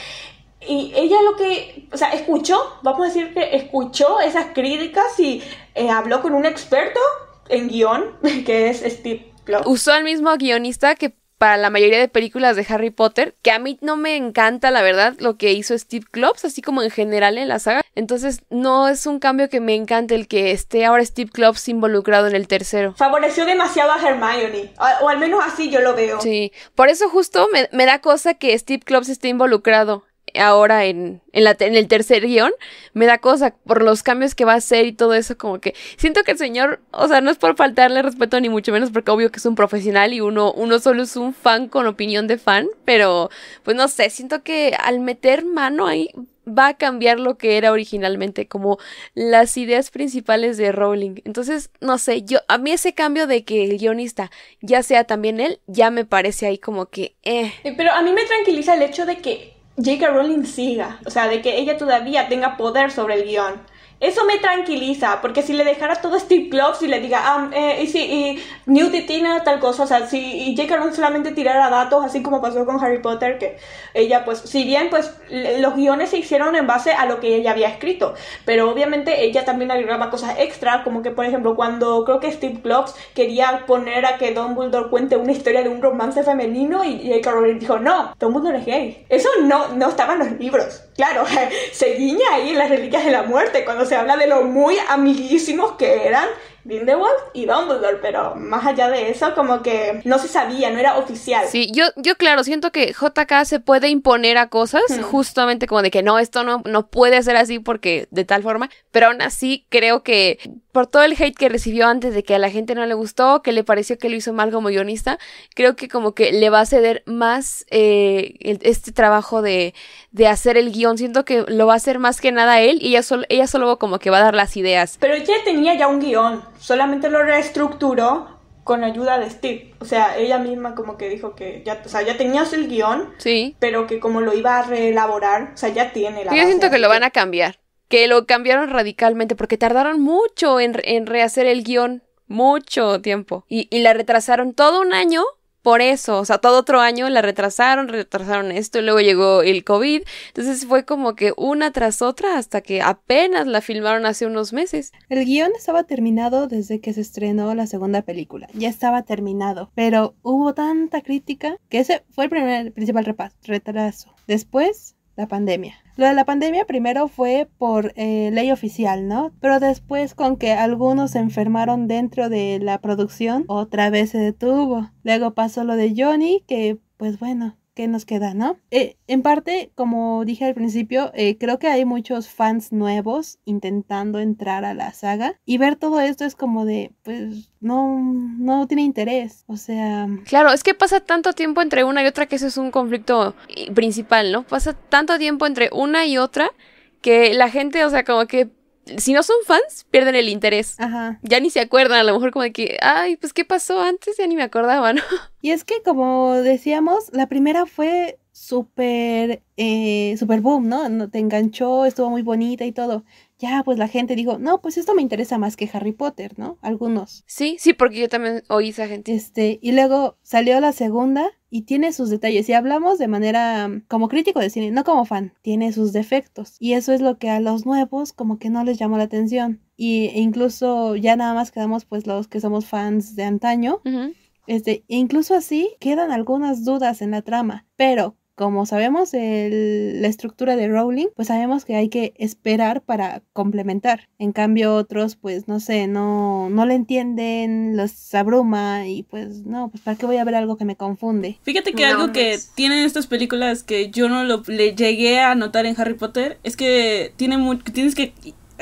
Y ella lo que, o sea, escuchó, vamos a decir que escuchó esas críticas y eh, habló con un experto en guion, que es Steve Klopp. Usó al mismo guionista que para la mayoría de películas de Harry Potter, que a mí no me encanta, la verdad, lo que hizo Steve Klops, así como en general en la saga. Entonces, no es un cambio que me encante el que esté ahora Steve Klops involucrado en el tercero. Favoreció demasiado a Hermione, o, o al menos así yo lo veo. Sí, por eso justo me, me da cosa que Steve Klops esté involucrado ahora en, en, la, en el tercer guion, me da cosa por los cambios que va a hacer y todo eso, como que siento que el señor, o sea, no es por faltarle respeto ni mucho menos porque obvio que es un profesional y uno, uno solo es un fan con opinión de fan, pero pues no sé, siento que al meter mano ahí va a cambiar lo que era originalmente, como las ideas principales de Rowling. Entonces, no sé, yo, a mí ese cambio de que el guionista ya sea también él, ya me parece ahí como que, eh. Pero a mí me tranquiliza el hecho de que J.K. Rowling siga, o sea, de que ella todavía tenga poder sobre el guion. Eso me tranquiliza, porque si le dejara todo Steve Kloves y le diga, ah, eh, y si y Newt Tina tal cosa, o sea, si y J.K. Solamente tirara datos, así como pasó con Harry Potter, que ella, pues, si bien, pues, los guiones se hicieron en base a lo que ella había escrito, pero obviamente ella también agregaba cosas extra, como que, por ejemplo, cuando creo que Steve Kloves quería poner a que Dumbledore cuente una historia de un romance femenino y J.K. Rowling dijo, no, Dumbledore es gay. Eso no, no estaba en los libros. Claro, se guiña ahí en las reliquias de la muerte cuando se habla de lo muy amiguísimos que eran Grindelwald y Dumbledore, pero más allá de eso, como que no se sabía, no era oficial. Sí, yo, yo claro, siento que JK se puede imponer a cosas, Hmm. justamente como de que no, esto no, no puede ser así porque de tal forma, pero aún así creo que por todo el hate que recibió antes de que a la gente no le gustó, que le pareció que lo hizo mal como guionista, creo que como que le va a ceder más eh, el- este trabajo de, de hacer el guion. Siento que lo va a hacer más que nada él y ella solo, ella solo como que va a dar las ideas. Pero ella tenía ya un guion, solamente lo reestructuró con ayuda de Steve. O sea, ella misma como que dijo que ya, o sea, ya tenías el guion, Sí. pero que como lo iba a reelaborar, o sea, ya tiene la Yo base, siento que lo van a cambiar. Que lo cambiaron radicalmente porque tardaron mucho en, en rehacer el guion. Mucho tiempo. Y, y la retrasaron todo un año por eso. O sea, todo otro año la retrasaron, retrasaron esto y luego llegó el COVID. Entonces fue como que una tras otra hasta que apenas la filmaron hace unos meses. El guion estaba terminado desde que se estrenó la segunda película. Ya estaba terminado. Pero hubo tanta crítica que ese fue el primer principal retraso. Después, la pandemia. Lo de la pandemia primero fue por eh, ley oficial, ¿no? Pero después con que algunos se enfermaron dentro de la producción, otra vez se detuvo. Luego pasó lo de Johnny, que pues bueno, ¿qué nos queda, no? Eh, en parte, como dije al principio, eh, creo que hay muchos fans nuevos intentando entrar a la saga y ver todo esto es como de, pues, no, no tiene interés. O sea, Claro, es que pasa tanto tiempo entre una y otra que eso es un conflicto principal, ¿no? Pasa tanto tiempo entre una y otra que la gente, o sea, como que si no son fans, pierden el interés. ajá. Ya ni se acuerdan, a lo mejor como de que, ay, pues qué pasó antes, ya ni me acordaba, ¿no? Y es que, como decíamos, la primera fue súper, eh, súper boom, ¿no? No te enganchó, estuvo muy bonita y todo. Ya, pues la gente dijo, no, pues esto me interesa más que Harry Potter, ¿no? Algunos. Sí, sí, porque yo también oí esa gente. Este, y luego salió la segunda y tiene sus detalles. Y hablamos de manera mm, como crítico de cine, no como fan. Tiene sus defectos. Y eso es lo que a los nuevos como que no les llamó la atención. Y e incluso ya nada más quedamos pues los que somos fans de antaño. Este, incluso así quedan algunas dudas en la trama. Pero como sabemos el- la estructura de Rowling, pues sabemos que hay que esperar para complementar. En cambio otros, pues no sé, no, no le entienden, los abruma y pues no, pues para qué voy a ver algo que me confunde. Fíjate que No, algo no que es- tienen estas películas que yo no lo le llegué a notar en Harry Potter es que tiene mu- que tienes que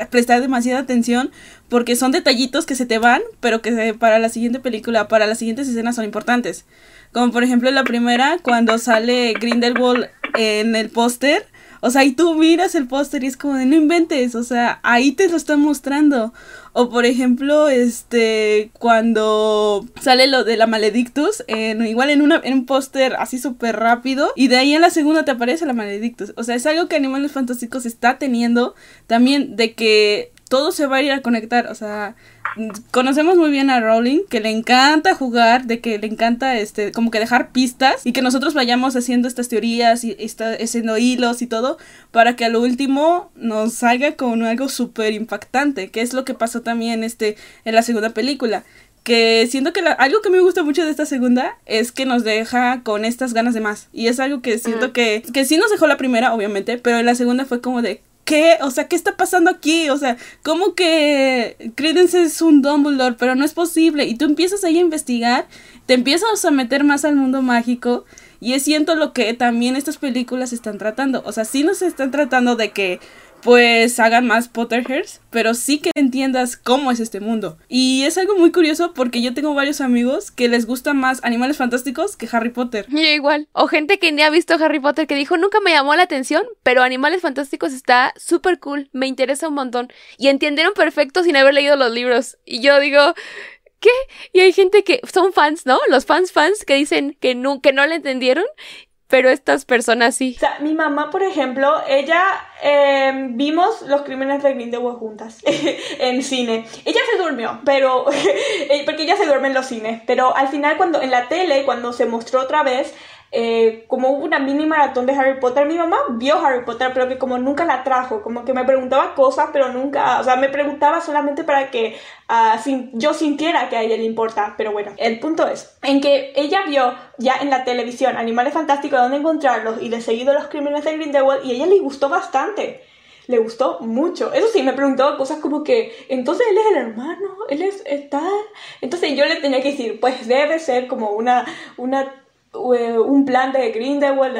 prestar demasiada atención porque son detallitos que se te van, pero que se- para la siguiente película, para las siguientes escenas son importantes. Como por ejemplo la primera, cuando sale Grindelwald en el póster. O sea, y tú miras el póster y es como de no inventes, o sea, ahí te lo están mostrando. O por ejemplo, este, cuando sale lo de la Maledictus, igual en, una, en un póster así súper rápido, y de ahí en la segunda te aparece la Maledictus. O sea, es algo que Animales Fantásticos está teniendo también de que todo se va a ir a conectar, o sea, conocemos muy bien a Rowling, que le encanta jugar, de que le encanta este como que dejar pistas y que nosotros vayamos haciendo estas teorías y está haciendo hilos y todo para que a lo último nos salga con algo súper impactante, que es lo que pasó también este en la segunda película. Que siento que la- algo que me gusta mucho de esta segunda es que nos deja con estas ganas de más. Y es algo que siento que, que sí nos dejó la primera, obviamente, pero en la segunda fue como de, ¿qué? O sea, ¿qué está pasando aquí? O sea, ¿cómo que Credence es un Dumbledore? Pero no es posible. Y tú empiezas ahí a investigar, te empiezas a meter más al mundo mágico Y es siento lo que también estas películas están tratando. O sea, sí nos están tratando de que pues hagan más Potterheads, pero sí que entiendas cómo es este mundo. Y es algo muy curioso porque yo tengo varios amigos que les gustan más Animales Fantásticos que Harry Potter. Y igual. O gente que ni ha visto Harry Potter que dijo nunca me llamó la atención, pero Animales Fantásticos está súper cool, me interesa un montón. Y entendieron perfecto sin haber leído los libros. Y yo digo, ¿qué? Y hay gente que son fans, ¿no? Los fans fans que dicen que no, que no le entendieron pero estas personas sí. Mi mamá, por ejemplo, ella em, vimos los crímenes de Grindelwald juntas en cine. Ella se durmió, pero eh, porque ella se duerme en los cines, pero al final cuando en la tele cuando se mostró otra vez eh, como una mini maratón de Harry Potter, mi mamá vio Harry Potter, pero que como nunca la trajo, como que me preguntaba cosas, pero nunca, o sea, me preguntaba solamente para que uh, yo sintiera que a ella le importa. Pero bueno, el punto es, en que ella vio ya en la televisión Animales Fantásticos, dónde encontrarlos y de seguido los crímenes de Grindelwald, y a ella le gustó bastante le gustó mucho. Eso sí, me preguntaba cosas como que, entonces él es el hermano, él es, tal. Entonces yo le tenía que decir, pues debe ser como una, una un plan de Grindelwald,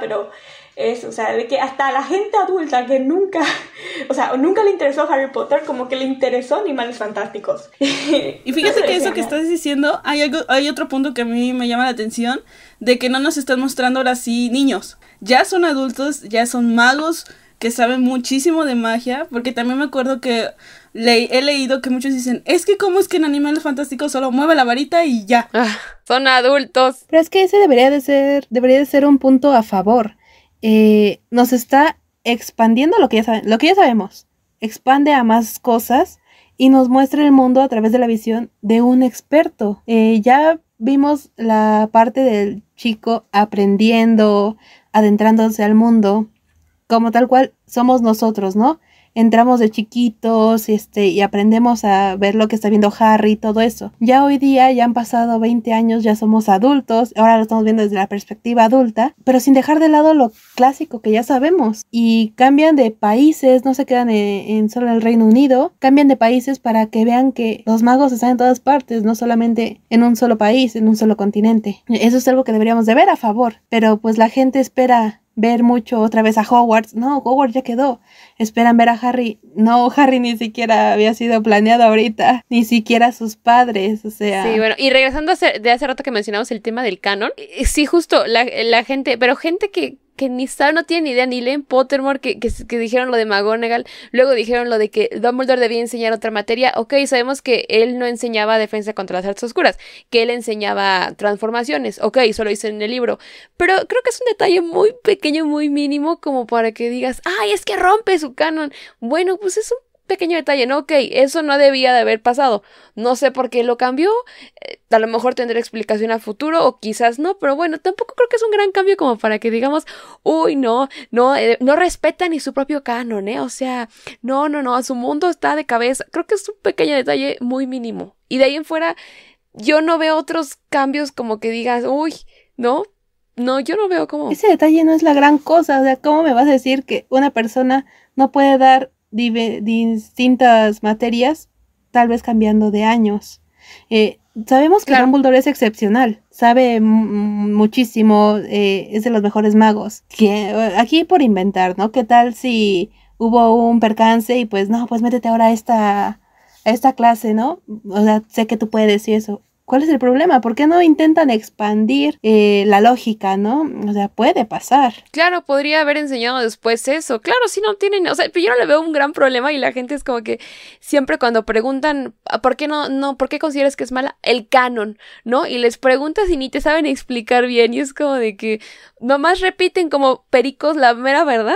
pero es, o sea, de que hasta la gente adulta que nunca, o sea, nunca le interesó Harry Potter, como que le interesó Animales Fantásticos. y fíjate que eso que estás diciendo, hay, algo, hay otro punto que a mí me llama la atención, de que no nos están mostrando ahora sí niños. Ya son adultos, ya son magos que saben muchísimo de magia, porque también me acuerdo que le he leído que muchos dicen, es que cómo es que en Animales Fantásticos solo mueve la varita y ya. Ah, son adultos. Pero es que ese debería de ser, debería de ser un punto a favor. Eh, nos está expandiendo lo que ya saben, lo que ya sabemos. Expande a más cosas y nos muestra el mundo a través de la visión de un experto. Eh, ya vimos la parte del chico aprendiendo, adentrándose al mundo, como tal cual somos nosotros, ¿no? entramos de chiquitos este, y aprendemos a ver lo que está viendo Harry y todo eso. Ya hoy día, ya han pasado 20 años, ya somos adultos, ahora lo estamos viendo desde la perspectiva adulta, pero sin dejar de lado lo clásico que ya sabemos. Y cambian de países, no se quedan en, solo el Reino Unido, cambian de países para que vean que los magos están en todas partes, no solamente en un solo país, en un solo continente. Eso es algo que deberíamos de ver a favor, pero pues la gente espera ver mucho otra vez a Hogwarts. No, Hogwarts ya quedó. Esperan ver a Harry. No, Harry ni siquiera había sido planeado ahorita. Ni siquiera sus padres. O sea. Sí, bueno, y regresando de hace rato que mencionamos el tema del canon. Eh, sí, justo la gente, pero gente que que ni sabe, no tiene ni idea, ni leen Pottermore, que, que, dijeron lo de McGonagall, luego dijeron lo de que Dumbledore debía enseñar otra materia, ok, sabemos que él no enseñaba defensa contra las artes oscuras, que él enseñaba transformaciones, ok, solo hizo en el libro, pero creo que es un detalle muy pequeño, muy mínimo, como para que digas, ay, es que rompe su canon, bueno, pues es un pequeño detalle, ¿no? Ok, eso no debía de haber pasado. No sé por qué lo cambió. Eh, a lo mejor tendré explicación a futuro o quizás no, pero bueno, tampoco creo que es un gran cambio como para que digamos, uy, no, no, eh, no respeta ni su propio canon, ¿eh? O sea, no, no, no, su mundo está de cabeza. Creo que es un pequeño detalle muy mínimo. Y de ahí en fuera, yo no veo otros cambios como que digas, uy, ¿no? No, yo no veo como... Ese detalle no es la gran cosa, o sea, ¿cómo me vas a decir que una persona no puede dar distintas materias, tal vez cambiando de años. Eh, sabemos que Dumbledore es excepcional, sabe muchísimo, eh, es de los mejores magos. Que, aquí por inventar, ¿no? ¿Qué tal si hubo un percance y pues no, pues métete ahora a esta, a esta clase, ¿no? O sea, sé que tú puedes y eso. ¿Cuál es el problema? ¿Por qué no intentan expandir eh, la lógica, no? O sea, puede pasar. Claro, podría haber enseñado después eso. Claro, si no tienen, o sea, yo no le veo un gran problema y la gente es como que siempre cuando preguntan, ah, ¿por qué no, no, por qué consideras que es mala? El canon, ¿no? Y les preguntas y ni te saben explicar bien y es como de que nomás repiten como pericos la mera verdad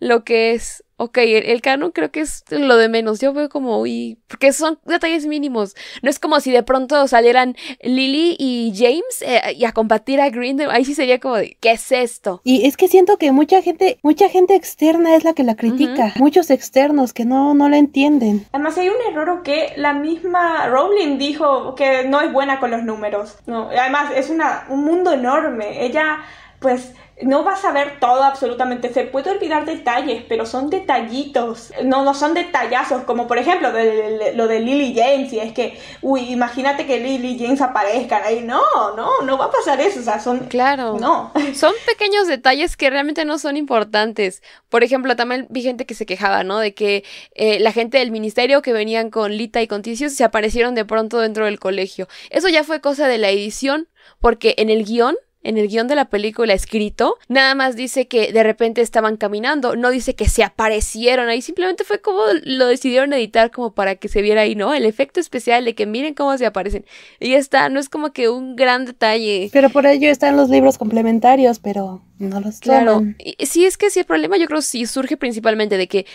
lo que es Ok, el, canon creo que es lo de menos. Yo veo como, uy, porque son detalles mínimos. No es como si de pronto salieran Lily y James eh, y a combatir a Grindel. Ahí sí sería como de, ¿qué es esto? Y es que siento que mucha gente, mucha gente externa es la que la critica. Muchos externos que no, no la entienden. Además hay un error que la misma Rowling dijo que no es buena con los números. No, además es una, un mundo enorme. Ella pues no vas a ver todo absolutamente, se puede olvidar detalles, pero son detallitos, no, no son detallazos, como por ejemplo lo de Lily James, y es que, uy, imagínate que Lily James aparezcan ahí, no, no, no va a pasar eso, o sea, son... Claro. No. Son pequeños detalles que realmente no son importantes. Por ejemplo, también vi gente que se quejaba, ¿no? De que eh, la gente del ministerio que venían con Lita y con Ticius se aparecieron de pronto dentro del colegio. Eso ya fue cosa de la edición, porque en el guion en el guion de la película escrito, nada más dice que de repente estaban caminando, no dice que se aparecieron ahí, simplemente fue como lo decidieron editar como para que se viera ahí, ¿no? El efecto especial de que miren cómo se aparecen. Y ya está, no es como que un gran detalle. Pero por ello están los libros complementarios, pero no los Claro, sí es que sí el problema yo creo sí surge principalmente de que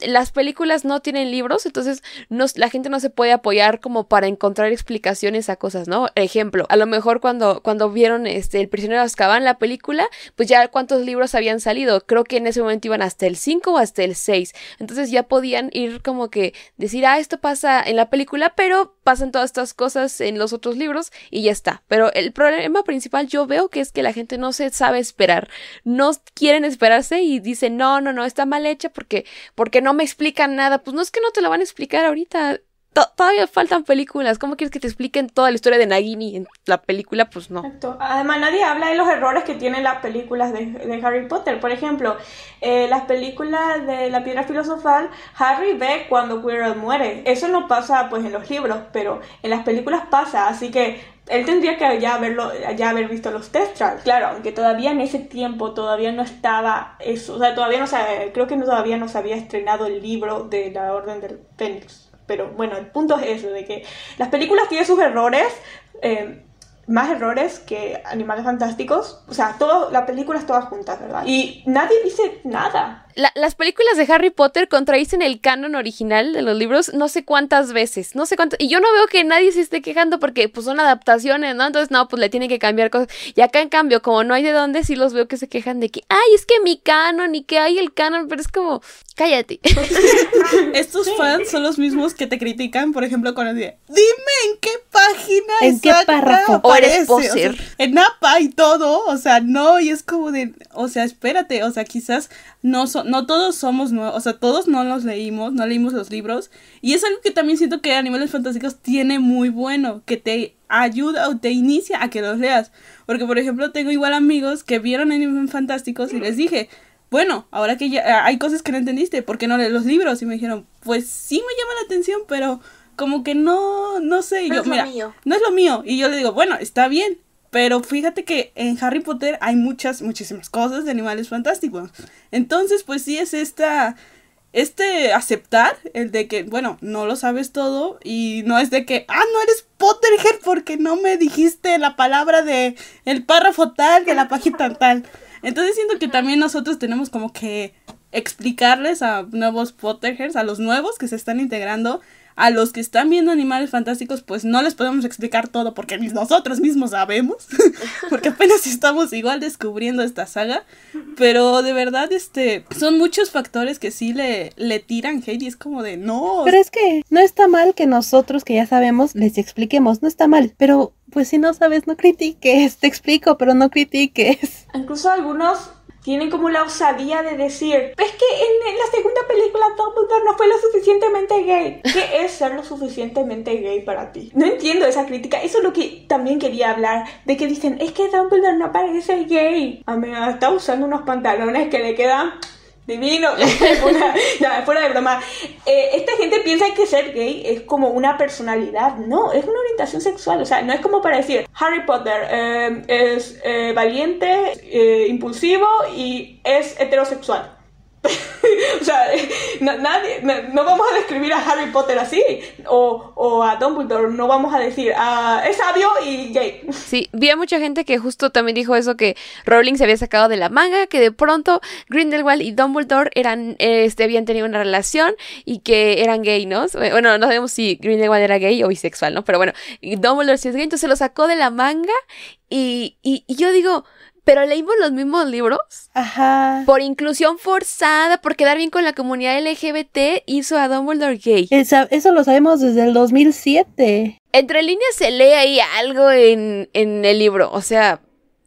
las películas no tienen libros, entonces no, la gente no se puede apoyar como para encontrar explicaciones a cosas, ¿no? Ejemplo, a lo mejor cuando, cuando vieron este El prisionero de Azkaban, la película, pues ya cuántos libros habían salido, creo que en ese momento iban hasta el 5 o hasta el 6, entonces ya podían ir como que decir, ah, esto pasa en la película, pero pasan todas estas cosas en los otros libros y ya está. Pero el problema principal yo veo que es que la gente no se sabe esperar, no quieren esperarse y dicen, no, no, no, está mal hecha porque porque no me explican nada. Pues no es que no te lo van a explicar ahorita. Todavía faltan películas. ¿Cómo quieres que te expliquen toda la historia de Nagini en la película? Pues no. Además, nadie habla de los errores que tienen las películas de, Harry Potter. Por ejemplo, eh, las películas de la piedra filosofal, Harry ve cuando Quirrell muere. Eso no pasa pues en los libros, pero en las películas pasa. Así que él tendría que ya haberlo, ya haber visto los test. Claro, aunque todavía en ese tiempo todavía no estaba eso, o sea, todavía no se, creo que todavía no se había estrenado el libro de la Orden del Fénix. Pero bueno, el punto es eso, de que las películas tienen sus errores, eh, más errores que Animales Fantásticos. O sea, todo, la película es todas juntas, ¿verdad? Y nadie dice nada las películas de Harry Potter contradicen el canon original de los libros no sé cuántas veces, no sé cuántas, y yo no veo que nadie se esté quejando porque pues son adaptaciones, ¿no? Entonces no, pues le tienen que cambiar cosas. Y acá en cambio, como no hay de dónde, sí los veo que se quejan de que, ay, es que mi canon y que hay el canon, pero es como, cállate. Estos fans son los mismos que te critican, por ejemplo, cuando dicen, dime en qué página ¿En qué párrafo? O eres poser. en APA y todo, o sea, no, y es como de, o sea, espérate, o sea, quizás no, no todos somos nuevos, o sea, todos no los leímos, no leímos los libros. Y es algo que también siento que Animales Fantásticos tiene muy bueno, que te ayuda o te inicia a que los leas. Porque, por ejemplo, tengo igual amigos que vieron Animales Fantásticos y les dije, bueno, ahora que ya hay cosas que no entendiste, ¿por qué no lees los libros? Y me dijeron, pues sí me llama la atención, pero como que no, no sé. No yo, es lo mío. No es lo mío. Y yo le digo, bueno, está bien, pero fíjate que en Harry Potter hay muchas, muchísimas cosas de animales fantásticos. Entonces, pues sí es esta, este aceptar el de que, bueno, no lo sabes todo y no es de que, ah, no eres Potterhead porque no me dijiste la palabra de el párrafo tal de la página tal. Entonces siento que también nosotros tenemos como que explicarles a nuevos Potterheads, a los nuevos que se están integrando, a los que están viendo animales fantásticos, pues no les podemos explicar todo porque nosotros mismos sabemos, porque apenas estamos igual descubriendo esta saga, pero de verdad, este, son muchos factores que sí le, le tiran hate y es como de no. Pero es que no está mal que nosotros que ya sabemos les expliquemos, no está mal, pero pues si no sabes, no critiques, te explico, pero no critiques. Incluso algunos tienen como la osadía de decir, es que en, la segunda película Dumbledore no fue lo suficientemente gay. ¿Qué es ser lo suficientemente gay para ti? No entiendo esa crítica. Eso es lo que también quería hablar, de que dicen, es que Dumbledore no parece gay. A mí está usando unos pantalones que le quedan divino, fuera, fuera de broma. Eh, esta gente piensa que ser gay es como una personalidad, no, es una orientación sexual, o sea, no es como para decir Harry Potter eh, es eh, valiente, impulsivo y es heterosexual. o sea, nadie, no, vamos a describir a Harry Potter así, o, o, a Dumbledore, no vamos a decir, ah, es sabio y gay. Sí, vi a mucha gente que justo también dijo eso, que Rowling se había sacado de la manga, que de pronto Grindelwald y Dumbledore eran, este, habían tenido una relación y que eran gay, ¿no? Bueno, no sabemos si Grindelwald era gay o bisexual, ¿no? Pero bueno, Dumbledore sí es gay, entonces se lo sacó de la manga y, y yo digo, pero leímos los mismos libros. Ajá. Por inclusión forzada, por quedar bien con la comunidad LGBT, hizo a Dumbledore gay. Eso lo sabemos desde el 2007. Entre líneas se lee ahí algo en, en el libro, o sea,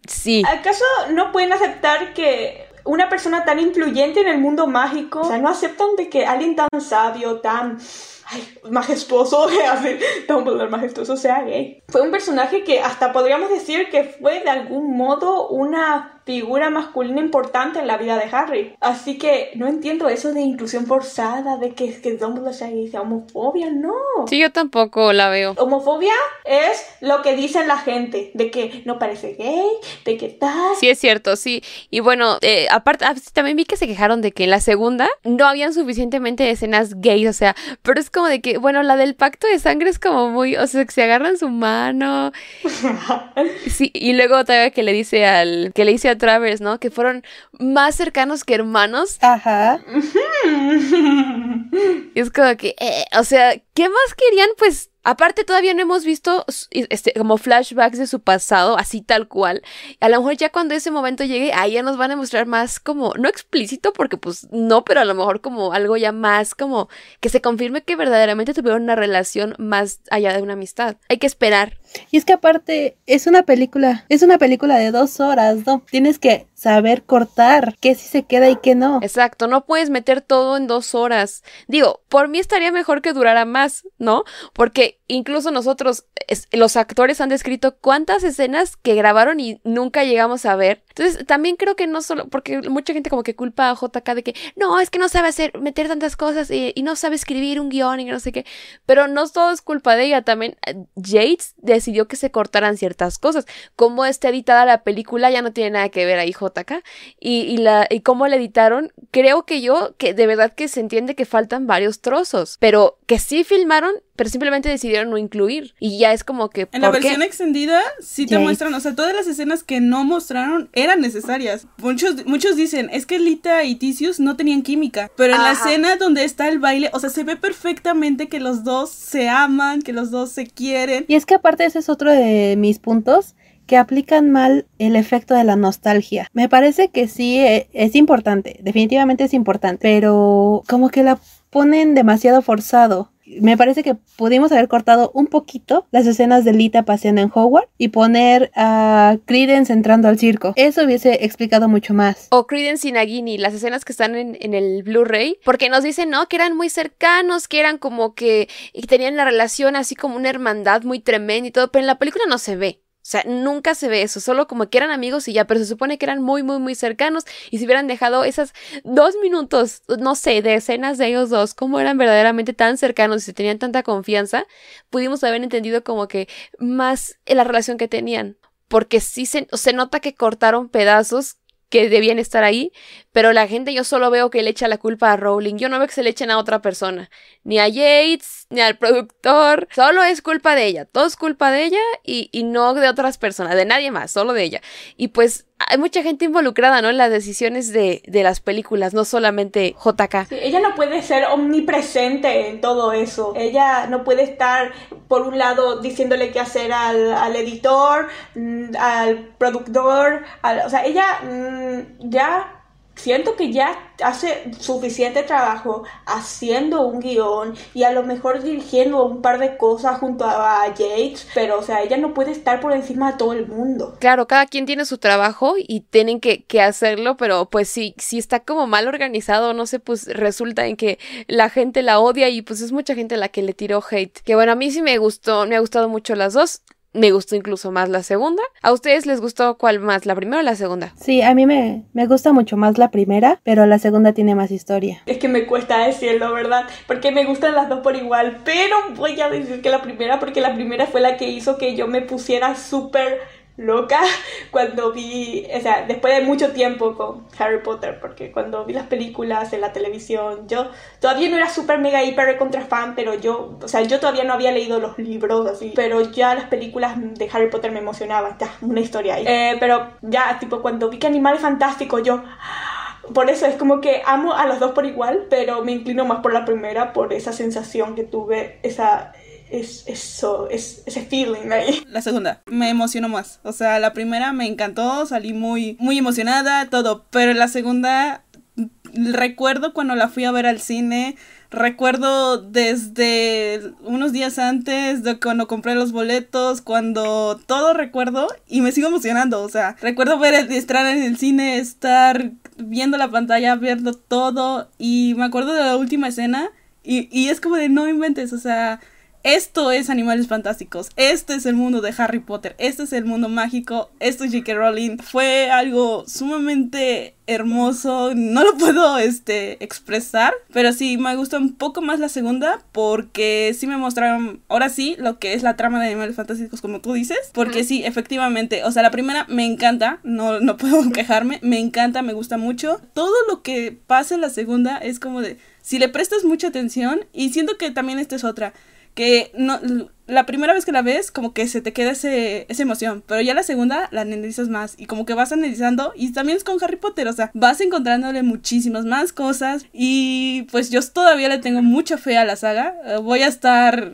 Sí. ¿Acaso no pueden aceptar que una persona tan influyente en el mundo mágico, o sea, no aceptan de que alguien tan sabio, tan ay, majestuoso, así, Dumbledore majestuoso sea gay? Fue un personaje que hasta podríamos decir que fue de algún modo una figura masculina importante en la vida de Harry. Así que no entiendo eso de inclusión forzada, de que, que Dumbledore sea homofobia, no. Sí, yo tampoco la veo. Homofobia es lo que dice la gente, de que no parece gay, de que tal. Sí, es cierto, sí. Y bueno, eh, aparte, ah, también vi que se quejaron de que en la segunda no habían suficientemente escenas gays, o sea, pero es como de que, bueno, la del pacto de sangre es como muy, o sea, que se agarran su mano. Sí, y luego todavía que le dice al, que le dice a Travers, ¿no? Que fueron más cercanos que hermanos. Ajá. Y es como que, eh, o sea, ¿qué más querían? Pues Aparte, todavía no hemos visto este, como flashbacks de su pasado, así tal cual. A lo mejor ya cuando ese momento llegue, ahí ya nos van a mostrar más como, no explícito, porque pues no, pero a lo mejor como algo ya más como que se confirme que verdaderamente tuvieron una relación más allá de una amistad. Hay que esperar. Y es que aparte, es una película, es una película de dos horas, ¿no? Tienes que saber cortar qué sí se queda y qué no. Exacto, no puedes meter todo en dos horas. Digo, por mí estaría mejor que durara más, ¿no? Porque incluso nosotros, los actores han descrito cuántas escenas que grabaron y nunca llegamos a ver. Entonces, también creo que no solo, porque mucha gente como que culpa a JK de que, no, es que no sabe hacer, meter tantas cosas y, y no sabe escribir un guion y no sé qué. Pero no todo es culpa de ella, también eh, Yates decidió que se cortaran ciertas cosas. Cómo está editada la película ya no tiene nada que ver ahí JK. Y, y, la, y cómo la editaron, creo que yo, que de verdad que se entiende que faltan varios trozos, pero que sí filmaron pero simplemente decidieron no incluir. Y ya es como que. En la versión extendida sí te muestran, o sea, todas las escenas que no mostraron eran necesarias. Muchos, muchos dicen, es que Lita y Tisius no tenían química. Pero en la escena donde está el baile, o sea, se ve perfectamente que los dos se aman, que los dos se quieren. Y es que aparte ese es otro de mis puntos que aplican mal el efecto de la nostalgia. Me parece que sí eh, es importante, definitivamente es importante, pero como que la ponen demasiado forzado. Me parece que pudimos haber cortado un poquito las escenas de Lita paseando en Hogwarts y poner a Credence entrando al circo. Eso hubiese explicado mucho más. O Credence y Nagini, las escenas que están en, en el Blu-ray, porque nos dicen, no, que eran muy cercanos, que eran como que y tenían la relación así como una hermandad muy tremenda y todo, pero en la película no se ve. O sea, nunca se ve eso, solo como que eran amigos y ya, pero se supone que eran muy, muy, muy cercanos y si hubieran dejado esas dos minutos, no sé, de escenas de ellos dos, como eran verdaderamente tan cercanos y se tenían tanta confianza, pudimos haber entendido como que más la relación que tenían. Porque sí se, se nota que cortaron pedazos que debían estar ahí, pero la gente yo solo veo que le echa la culpa a Rowling. Yo no veo que se le echen a otra persona, ni a Yates, ni al productor. Solo es culpa de ella. Todo es culpa de ella y, y no de otras personas, de nadie más, solo de ella. Y pues hay mucha gente involucrada, ¿no? En las decisiones de, de las películas, no solamente JK. Ella no puede ser omnipresente en todo eso. Ella no puede estar, por un lado, diciéndole qué hacer al, al editor, mm, al productor. al- o sea, ella mm, ya siento que ya hace suficiente trabajo haciendo un guion y a lo mejor dirigiendo un par de cosas junto a Yates, pero o sea, ella no puede estar por encima de todo el mundo. Claro, cada quien tiene su trabajo y tienen que, que hacerlo, pero pues si, si está como mal organizado, no sé, pues resulta en que la gente la odia y pues es mucha gente la que le tiró hate. Que bueno, a mí sí me gustó, me ha gustado mucho las dos. Me gustó incluso más la segunda. ¿A ustedes les gustó cuál más, la primera o la segunda? Sí, a mí me, me gusta mucho más la primera, pero la segunda tiene más historia. Es que me cuesta decirlo, ¿verdad? Porque me gustan las dos por igual, pero voy a decir que la primera, porque la primera fue la que hizo que yo me pusiera súper loca cuando vi, o sea, después de mucho tiempo con Harry Potter, porque cuando vi las películas en la televisión, yo todavía no era súper mega hiper contra fan, pero yo, o sea, yo todavía no había leído los libros así, pero ya las películas de Harry Potter me emocionaban, ya, una historia ahí. Eh, pero ya, tipo, cuando vi que Animales Fantásticos, yo... Por eso es como que amo a los dos por igual, pero me inclino más por la primera, por esa sensación que tuve, esa, es, eso, es, ese feeling ahí. La segunda me emocionó más. O sea, la primera me encantó, salí muy, muy emocionada, todo. Pero la segunda, recuerdo cuando la fui a ver al cine, recuerdo desde unos días antes de cuando compré los boletos, cuando todo recuerdo y me sigo emocionando, o sea, recuerdo ver estar en el cine, estar viendo la pantalla, viendo todo y me acuerdo de la última escena y, y es como de no inventes, o sea, esto es Animales Fantásticos, este es el mundo de Harry Potter, este es el mundo mágico, esto es J.K. Rowling. Fue algo sumamente hermoso, no lo puedo este, expresar, pero sí me gustó un poco más la segunda porque sí me mostraron, ahora sí, lo que es la trama de Animales Fantásticos como tú dices, porque sí, efectivamente, o sea, la primera me encanta, no, no puedo quejarme, me encanta, me gusta mucho. Todo lo que pasa en la segunda es como de, si le prestas mucha atención, y siento que también esta es otra, que no, la primera vez que la ves como que se te queda ese, esa emoción, pero ya la segunda la analizas más y como que vas analizando y también es con Harry Potter, o sea, vas encontrándole muchísimas más cosas y pues yo todavía le tengo mucha fe a la saga, eh, voy a estar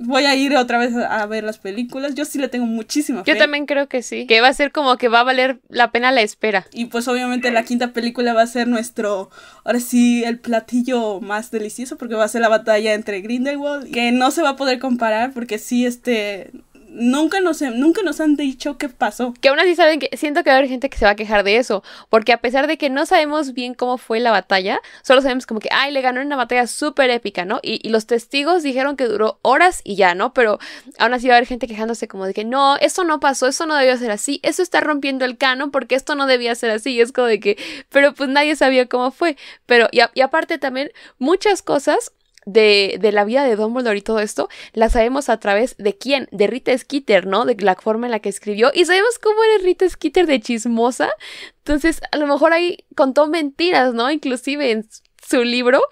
voy a ir otra vez a, ver las películas. Yo sí le tengo muchísima fe. Yo también creo que sí. Que va a ser como que va a valer la pena la espera. Y pues obviamente la quinta película va a ser nuestro, ahora sí, el platillo más delicioso porque va a ser la batalla entre Grindelwald, que no se va a poder comparar porque sí, este, nunca nos, nunca nos han dicho qué pasó. Que aún así saben que siento que va a haber gente que se va a quejar de eso, porque a pesar de que no sabemos bien cómo fue la batalla, solo sabemos como que, ay, le ganó una batalla súper épica, ¿no? Y, y, los testigos dijeron que duró horas y ya, ¿no? Pero aún así va a haber gente quejándose como de que, no, eso no pasó, eso no debió ser así, eso está rompiendo el canon porque esto no debía ser así, y es como de que, pero pues nadie sabía cómo fue. Pero, y aparte también, muchas cosas de, de, la vida de Dumbledore y todo esto, la sabemos a través de quién, de Rita Skeeter, ¿no? De la forma en la que escribió. Y sabemos cómo era Rita Skeeter de chismosa. Entonces, a lo mejor ahí contó mentiras, ¿no? Inclusive en su libro.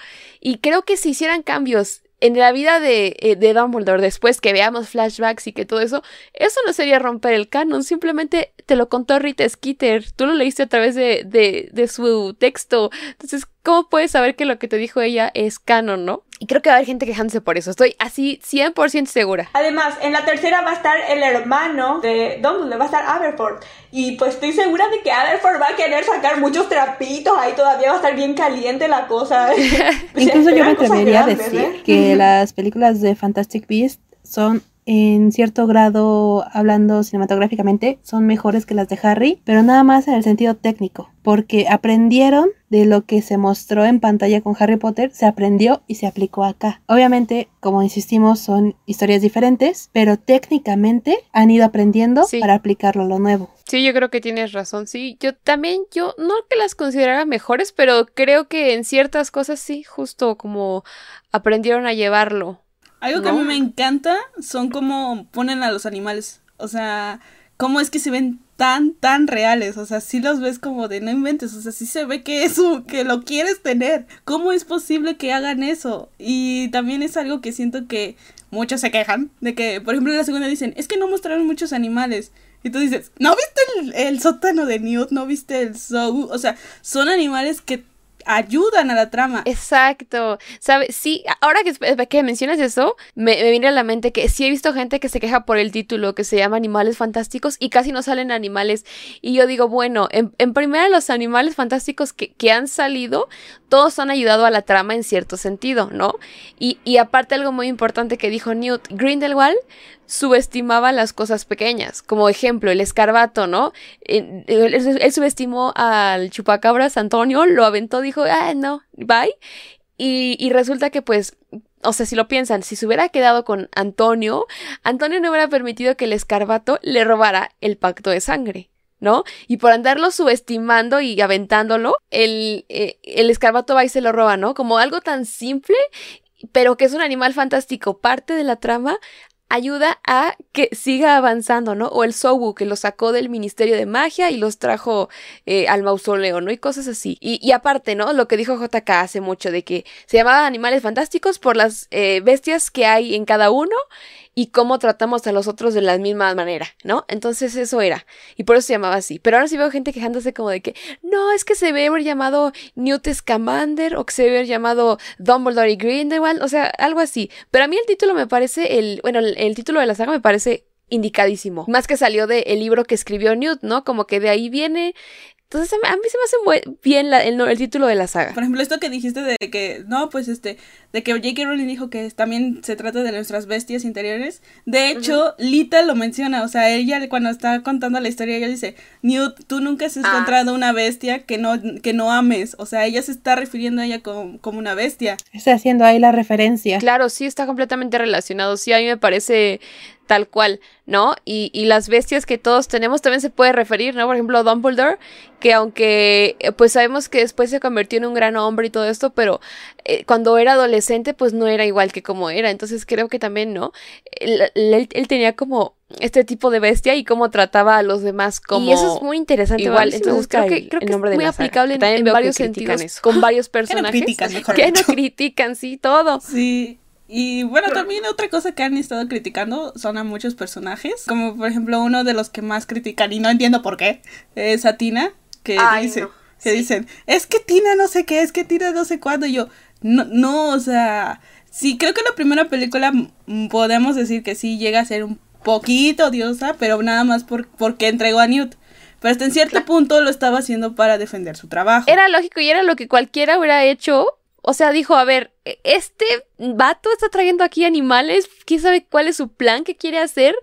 Y creo que si hicieran cambios en la vida de, eh, de Dumbledore, después que veamos flashbacks y que todo eso, eso no sería romper el canon, simplemente te lo contó Rita Skeeter, tú lo leíste a través de, de, de su texto, entonces, ¿cómo puedes saber que lo que te dijo ella es canon, no? Y creo que va a haber gente quejándose por eso. Estoy así 100% segura. Además, en la tercera va a estar el hermano de Dumbledore, va a estar Aberford. Y pues estoy segura de que Aberford va a querer sacar muchos trapitos. Ahí todavía va a estar bien caliente la cosa. Incluso yo me atrevería a decir ¿eh? que las películas de Fantastic Beasts son en cierto grado, hablando cinematográficamente, son mejores que las de Harry, pero nada más en el sentido técnico, porque aprendieron de lo que se mostró en pantalla con Harry Potter, se aprendió y se aplicó acá. Obviamente, como insistimos, son historias diferentes, pero técnicamente han ido aprendiendo para aplicarlo a lo nuevo. Sí, yo creo que tienes razón. Sí, yo también, yo no que las considerara mejores, pero creo que en ciertas cosas sí, justo como aprendieron a llevarlo algo que a mí me encanta son cómo ponen a los animales. O sea, cómo es que se ven tan, tan reales. O sea, sí los ves como de no inventes. O sea, sí se ve que eso, que lo quieres tener. ¿Cómo es posible que hagan eso? Y también es algo que siento que muchos se quejan. De que, por ejemplo, en la segunda dicen, es que no mostraron muchos animales. Y tú dices, ¿no viste el, el sótano de Newt? ¿No viste el zoo? O sea, son animales que ayudan a la trama. Exacto. ¿Sabes? Sí, ahora que, que mencionas eso, me, me, viene a la mente que sí he visto gente que se queja por el título que se llama Animales Fantásticos y casi no salen animales. Y yo digo, bueno, en, en primera los animales fantásticos que, que, han salido, todos han ayudado a la trama en cierto sentido, ¿no? Y, y aparte algo muy importante que dijo Newt, Grindelwald subestimaba las cosas pequeñas. Como ejemplo, el escarbato, ¿no? Él, subestimó al chupacabras Antonio, lo aventó, dijo, ah, no, bye. Y, y resulta que pues o sea, si lo piensan, si se hubiera quedado con Antonio, Antonio no hubiera permitido que el escarbato le robara el pacto de sangre. ¿No? Y por andarlo subestimando y aventándolo, el, eh, el escarbato va y se lo roba, ¿no? Como algo tan simple, pero que es un animal fantástico, parte de la trama, ayuda a que siga avanzando, ¿no? O el Sowu que los sacó del Ministerio de Magia y los trajo eh, al mausoleo, ¿no? Y cosas así. Y, aparte, ¿no? Lo que dijo JK hace mucho de que se llamaban animales fantásticos por las eh, bestias que hay en cada uno y cómo tratamos a los otros de la misma manera, ¿no? Entonces eso era. Y por eso se llamaba así. Pero ahora sí veo gente quejándose como de que, no, es que se debe haber llamado Newt Scamander o que se debe haber llamado Dumbledore y Grindelwald, o sea, algo así. Pero a mí el título me parece, el, bueno, el, título de la saga me parece indicadísimo. Más que salió del el libro que escribió Newt, ¿no? Como que de ahí viene Entonces a mí se me hace bien el, el, título de la saga. Por ejemplo, esto que dijiste de que, no, pues este, de que J.K. Rowling dijo que también se trata de nuestras bestias interiores. De hecho, Lita lo menciona, o sea, ella cuando está contando la historia, ella dice, Newt, tú nunca has ah. encontrado una bestia que no, que no ames. O sea, ella se está refiriendo a ella como, como una bestia. Está haciendo ahí la referencia. Claro, sí, está completamente relacionado. Sí, a mí me parece tal cual, ¿no? Y, y, las bestias que todos tenemos también se puede referir, ¿no? Por ejemplo, Dumbledore, que aunque eh, pues sabemos que después se convirtió en un gran hombre y todo esto, pero eh, cuando era adolescente pues no era igual que como era, entonces creo que también, ¿no? Él, él, tenía como este tipo de bestia y cómo trataba a los demás como y eso es muy interesante igual. entonces creo que, creo que es muy aplicable en, varios sentidos con varios personajes que no critican, que no critican sí todo. Sí y bueno, también otra cosa que han estado criticando son a muchos personajes, como por ejemplo uno de los que más critican y no entiendo por qué, es a Tina, que dice, que dicen, es que Tina no sé qué, es que Tina no sé cuándo, y yo, no, no, o sea, sí, creo que la primera película podemos decir que sí llega a ser un poquito odiosa, pero nada más por, porque entregó a Newt. Pero hasta en cierto punto lo estaba haciendo para defender su trabajo. Era lógico y era lo que cualquiera hubiera hecho o sea, dijo, a ver, e, este vato está trayendo aquí animales, quién sabe cuál es su plan que quiere hacer.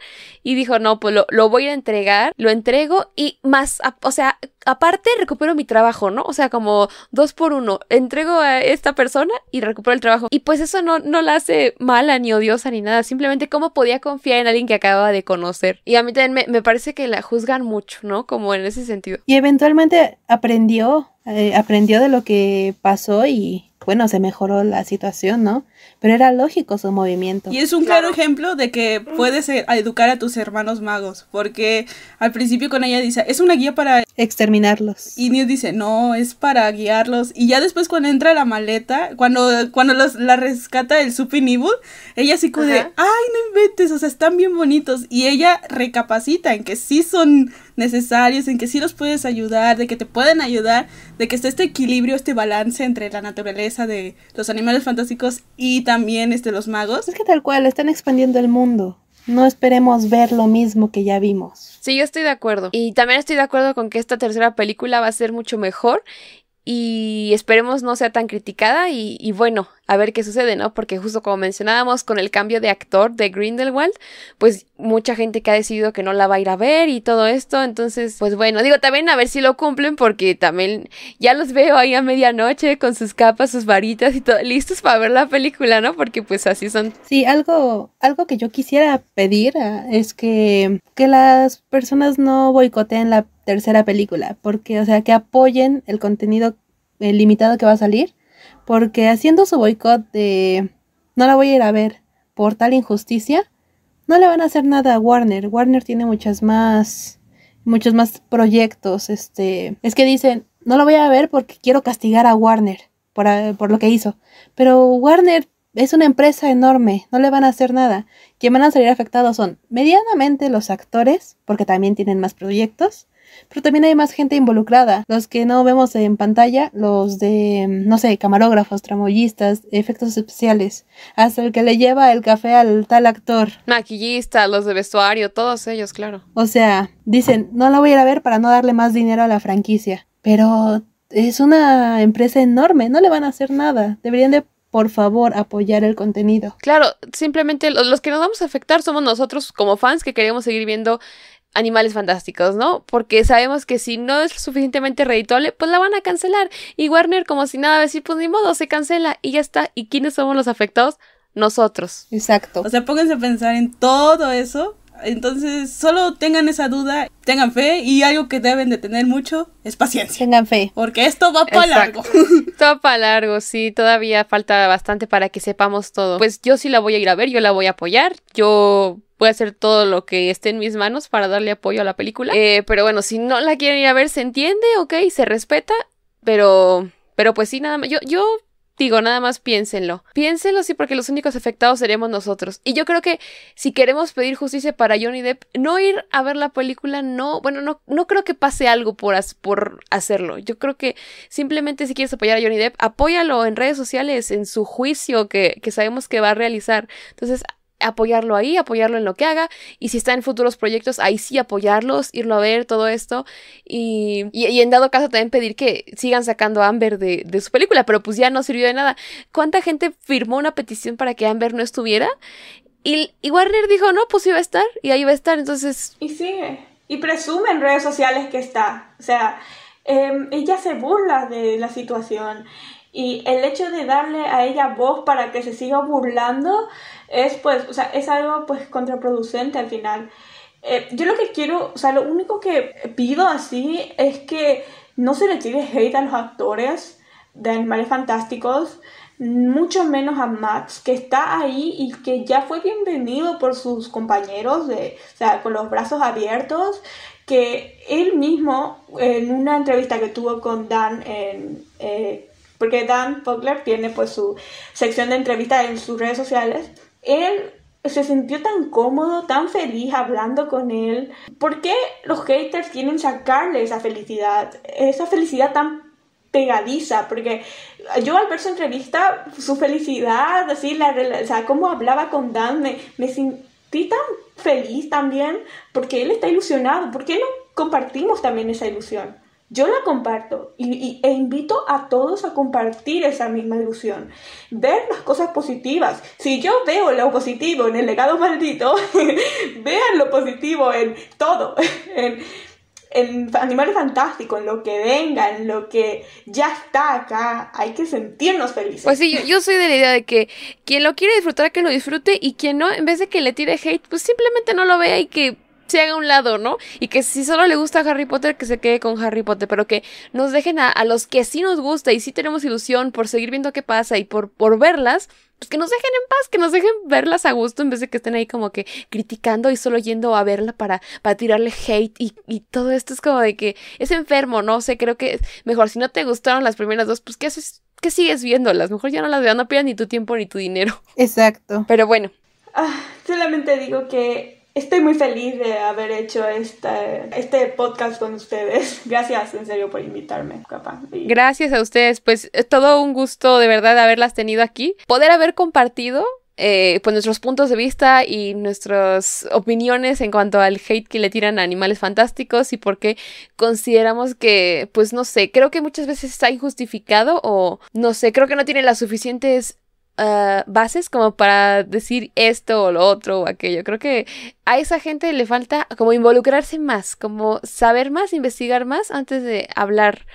Y dijo, no, pues lo, voy a entregar, lo entrego y más, o sea, aparte recupero mi trabajo, ¿no? O sea, como dos por uno, entrego a esta persona y recupero el trabajo. Y pues eso no, no la hace mala ni odiosa ni nada, simplemente cómo podía confiar en alguien que acababa de conocer. Y a mí también me, me parece que la juzgan mucho, ¿no? Como en ese sentido. Y eventualmente aprendió, eh, aprendió de lo que pasó y bueno, se mejoró la situación, ¿no? Pero era lógico su movimiento. Y es un claro, ejemplo de que puedes eh, educar a tus hermanos magos, porque al principio con ella dice, es una guía para exterminarlos. Y Newt dice, no, es para guiarlos. Y ya después cuando entra la maleta, cuando, cuando los, la rescata el Super Evil, ella sí cude, ay, no inventes, o sea, están bien bonitos. Y ella recapacita en que sí son necesarios, en que sí los puedes ayudar, de que te pueden ayudar, de que está este equilibrio, este balance entre la naturaleza de los animales fantásticos y también este, los magos. Es que tal cual, están expandiendo el mundo. No esperemos ver lo mismo que ya vimos. Sí, yo estoy de acuerdo. Y también estoy de acuerdo con que esta tercera película va a ser mucho mejor y esperemos no sea tan criticada y, y, bueno, a ver qué sucede, ¿no? Porque justo como mencionábamos con el cambio de actor de Grindelwald, pues mucha gente que ha decidido que no la va a ir a ver y todo esto, entonces, pues bueno, digo también a ver si lo cumplen porque también ya los veo ahí a medianoche con sus capas, sus varitas y todo, listos para ver la película, ¿no? Porque pues así son. Sí, algo, algo que yo quisiera pedir ah, es que, que las personas no boicoteen la tercera película, porque, o sea, que apoyen el contenido limitado que va a salir, porque haciendo su boicot de no la voy a ir a ver por tal injusticia, no le van a hacer nada a Warner. Warner tiene muchas más, muchos más proyectos, este, es que dicen, no lo voy a ver porque quiero castigar a Warner por, por lo que hizo, pero Warner es una empresa enorme, no le van a hacer nada. Quien van a salir afectados son medianamente los actores, porque también tienen más proyectos, pero también hay más gente involucrada. Los que no vemos en pantalla, los de, no sé, camarógrafos, tramoyistas, efectos especiales, hasta el que le lleva el café al tal actor. Maquillistas, los de vestuario, todos ellos, claro. O sea, dicen, no la voy a ir a ver para no darle más dinero a la franquicia. Pero es una empresa enorme, no le van a hacer nada. Deberían de por favor, apoyar el contenido. Claro, simplemente los que nos vamos a afectar somos nosotros como fans que queremos seguir viendo animales fantásticos, ¿no? Porque sabemos que si no es suficientemente redituable, pues la van a cancelar. Y Warner, como si nada, decir, pues ni modo, se cancela y ya está. ¿Y quiénes somos los afectados? Nosotros. Exacto. O sea, pónganse a pensar en todo eso. Entonces, solo tengan esa duda, tengan fe y algo que deben de tener mucho es paciencia. Tengan fe. Porque esto va para largo. Todo para largo, sí, todavía falta bastante para que sepamos todo. Pues yo sí la voy a ir a ver, yo la voy a apoyar. Yo voy a hacer todo lo que esté en mis manos para darle apoyo a la película. Eh, pero bueno, si no la quieren ir a ver, se entiende, ok, se respeta, pero, pero pues sí, nada más. Yo, yo digo, nada más piénsenlo. Piénsenlo, sí, porque los únicos afectados seremos nosotros. Y yo creo que si queremos pedir justicia para Johnny Depp, no ir a ver la película, no, bueno, no, no creo que pase algo por, por hacerlo. Yo creo que simplemente si quieres apoyar a Johnny Depp, apóyalo en redes sociales, en su juicio que, que sabemos que va a realizar. Entonces, apoyarlo ahí, apoyarlo en lo que haga, y si está en futuros proyectos, ahí sí apoyarlos, irlo a ver, todo esto, y, y, en dado caso también pedir que sigan sacando a Amber de, de, su película, pero pues ya no sirvió de nada. ¿Cuánta gente firmó una petición para que Amber no estuviera? Y, y Warner dijo, no, pues iba a estar, y ahí va a estar, entonces... Y sigue, y presume en redes sociales que está, o sea, eh, ella se burla de la situación. Y el hecho de darle a ella voz para que se siga burlando es pues, o sea, es algo pues contraproducente al final. Eh, yo lo que quiero, o sea, lo único que pido así es que no se le tire hate a los actores de Animales Fantásticos, mucho menos a Max, que está ahí y que ya fue bienvenido por sus compañeros, de, o sea, con los brazos abiertos, que él mismo, en una entrevista que tuvo con Dan en... Eh, porque Dan Fogler tiene pues su sección de entrevistas en sus redes sociales, él se sintió tan cómodo, tan feliz hablando con él. ¿Por qué los haters quieren sacarle esa felicidad? Esa felicidad tan pegadiza, porque yo al ver su entrevista, su felicidad, así, la, o sea, cómo hablaba con Dan, me, me sentí tan feliz también, porque él está ilusionado, ¿por qué no compartimos también esa ilusión? Yo la comparto y, e invito a todos a compartir esa misma ilusión. Ver las cosas positivas. Si yo veo lo positivo en el legado maldito, vean lo positivo en todo. En, en Animales Fantásticos, en lo que venga, en lo que ya está acá. Hay que sentirnos felices. Pues sí, yo, yo, soy de la idea de que quien lo quiere disfrutar, que lo disfrute y quien no, en vez de que le tire hate, pues simplemente no lo vea y que se haga a un lado, ¿no? Y que si solo le gusta Harry Potter, que se quede con Harry Potter, pero que nos dejen a, los que sí nos gusta y sí tenemos ilusión por seguir viendo qué pasa y por, por verlas, pues que nos dejen en paz, que nos dejen verlas a gusto en vez de que estén ahí como que criticando y solo yendo a verla para, para tirarle hate y, y todo esto es como de que es enfermo, no sé, creo que mejor si no te gustaron las primeras dos, pues ¿qué haces? ¿Qué sigues viéndolas? Mejor ya no las veas, no pierdas ni tu tiempo ni tu dinero. Exacto. Pero bueno. Ah, solamente digo que Estoy muy feliz de haber hecho este, podcast con ustedes. Gracias en serio por invitarme, capaz. Gracias a ustedes, pues es todo un gusto de verdad haberlas tenido aquí. Poder haber compartido eh, pues nuestros puntos de vista y nuestras opiniones en cuanto al hate que le tiran a animales fantásticos y por qué consideramos que, pues no sé, creo que muchas veces está injustificado o no sé, creo que no tiene las suficientes Ah, bases como para decir esto o lo otro o aquello. Creo que a esa gente le falta como involucrarse más, como saber más, investigar más antes de hablar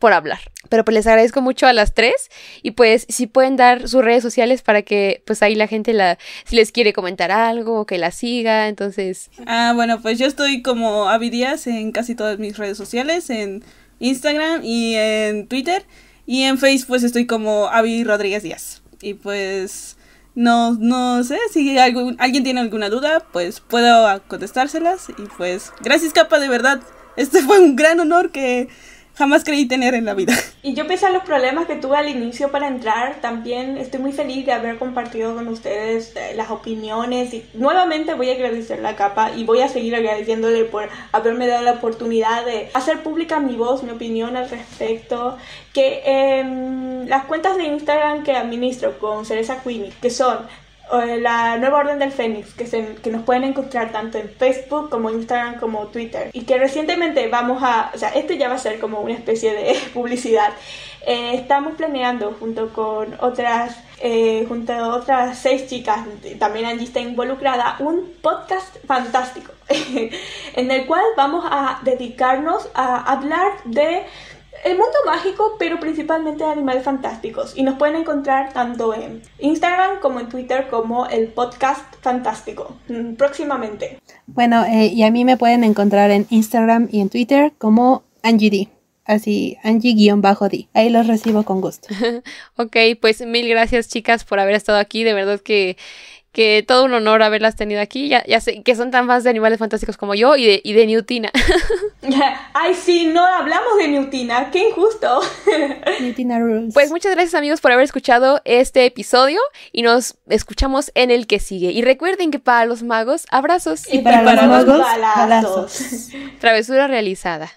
por hablar. Pero pues les agradezco mucho a las tres y pues si pueden dar sus redes sociales para que pues ahí la gente la si les quiere comentar algo que la siga, entonces. Ah, bueno, pues yo estoy como Avidias en casi todas mis redes sociales, en Instagram y en Twitter y en Facebook pues estoy como Avi Rodríguez Díaz. Y pues no, no sé, si alguien tiene alguna duda, pues puedo contestárselas. Y pues gracias capa, de verdad. Este fue un gran honor que jamás creí tener en la vida. Y yo pese a los problemas que tuve al inicio para entrar, también estoy muy feliz de haber compartido con ustedes eh, las opiniones. Y nuevamente voy a agradecer la capa y voy a seguir agradeciéndole por haberme dado la oportunidad de hacer pública mi voz, mi opinión al respecto, que eh, las cuentas de Instagram que administro con Cereza Queenie, que son la nueva orden del Fénix, que, se, que nos pueden encontrar tanto en Facebook como Instagram como Twitter. Y que recientemente vamos a, o sea, este ya va a ser como una especie de publicidad. Eh, estamos planeando junto con otras, eh, junto a otras seis chicas, también Angie está involucrada, un podcast fantástico en el cual vamos a dedicarnos a hablar de el mundo mágico, pero principalmente de animales fantásticos. Y nos pueden encontrar tanto en Instagram como en Twitter como el podcast fantástico. Mm, próximamente. Bueno, eh, y a mí me pueden encontrar en Instagram y en Twitter como Angie D. Así, Angie-D. Ahí los recibo con gusto. ok, pues mil gracias chicas por haber estado aquí. De verdad que que todo un honor haberlas tenido aquí. Ya, ya sé que son tan fans de animales fantásticos como yo y de, y de Newtina. Ay, sí, no hablamos de Newtina, qué injusto. Newtina Rules. Pues muchas gracias amigos por haber escuchado este episodio y nos escuchamos en el que sigue. Y recuerden que para los magos, abrazos. Y, para, los magos, balazos. Travesura realizada.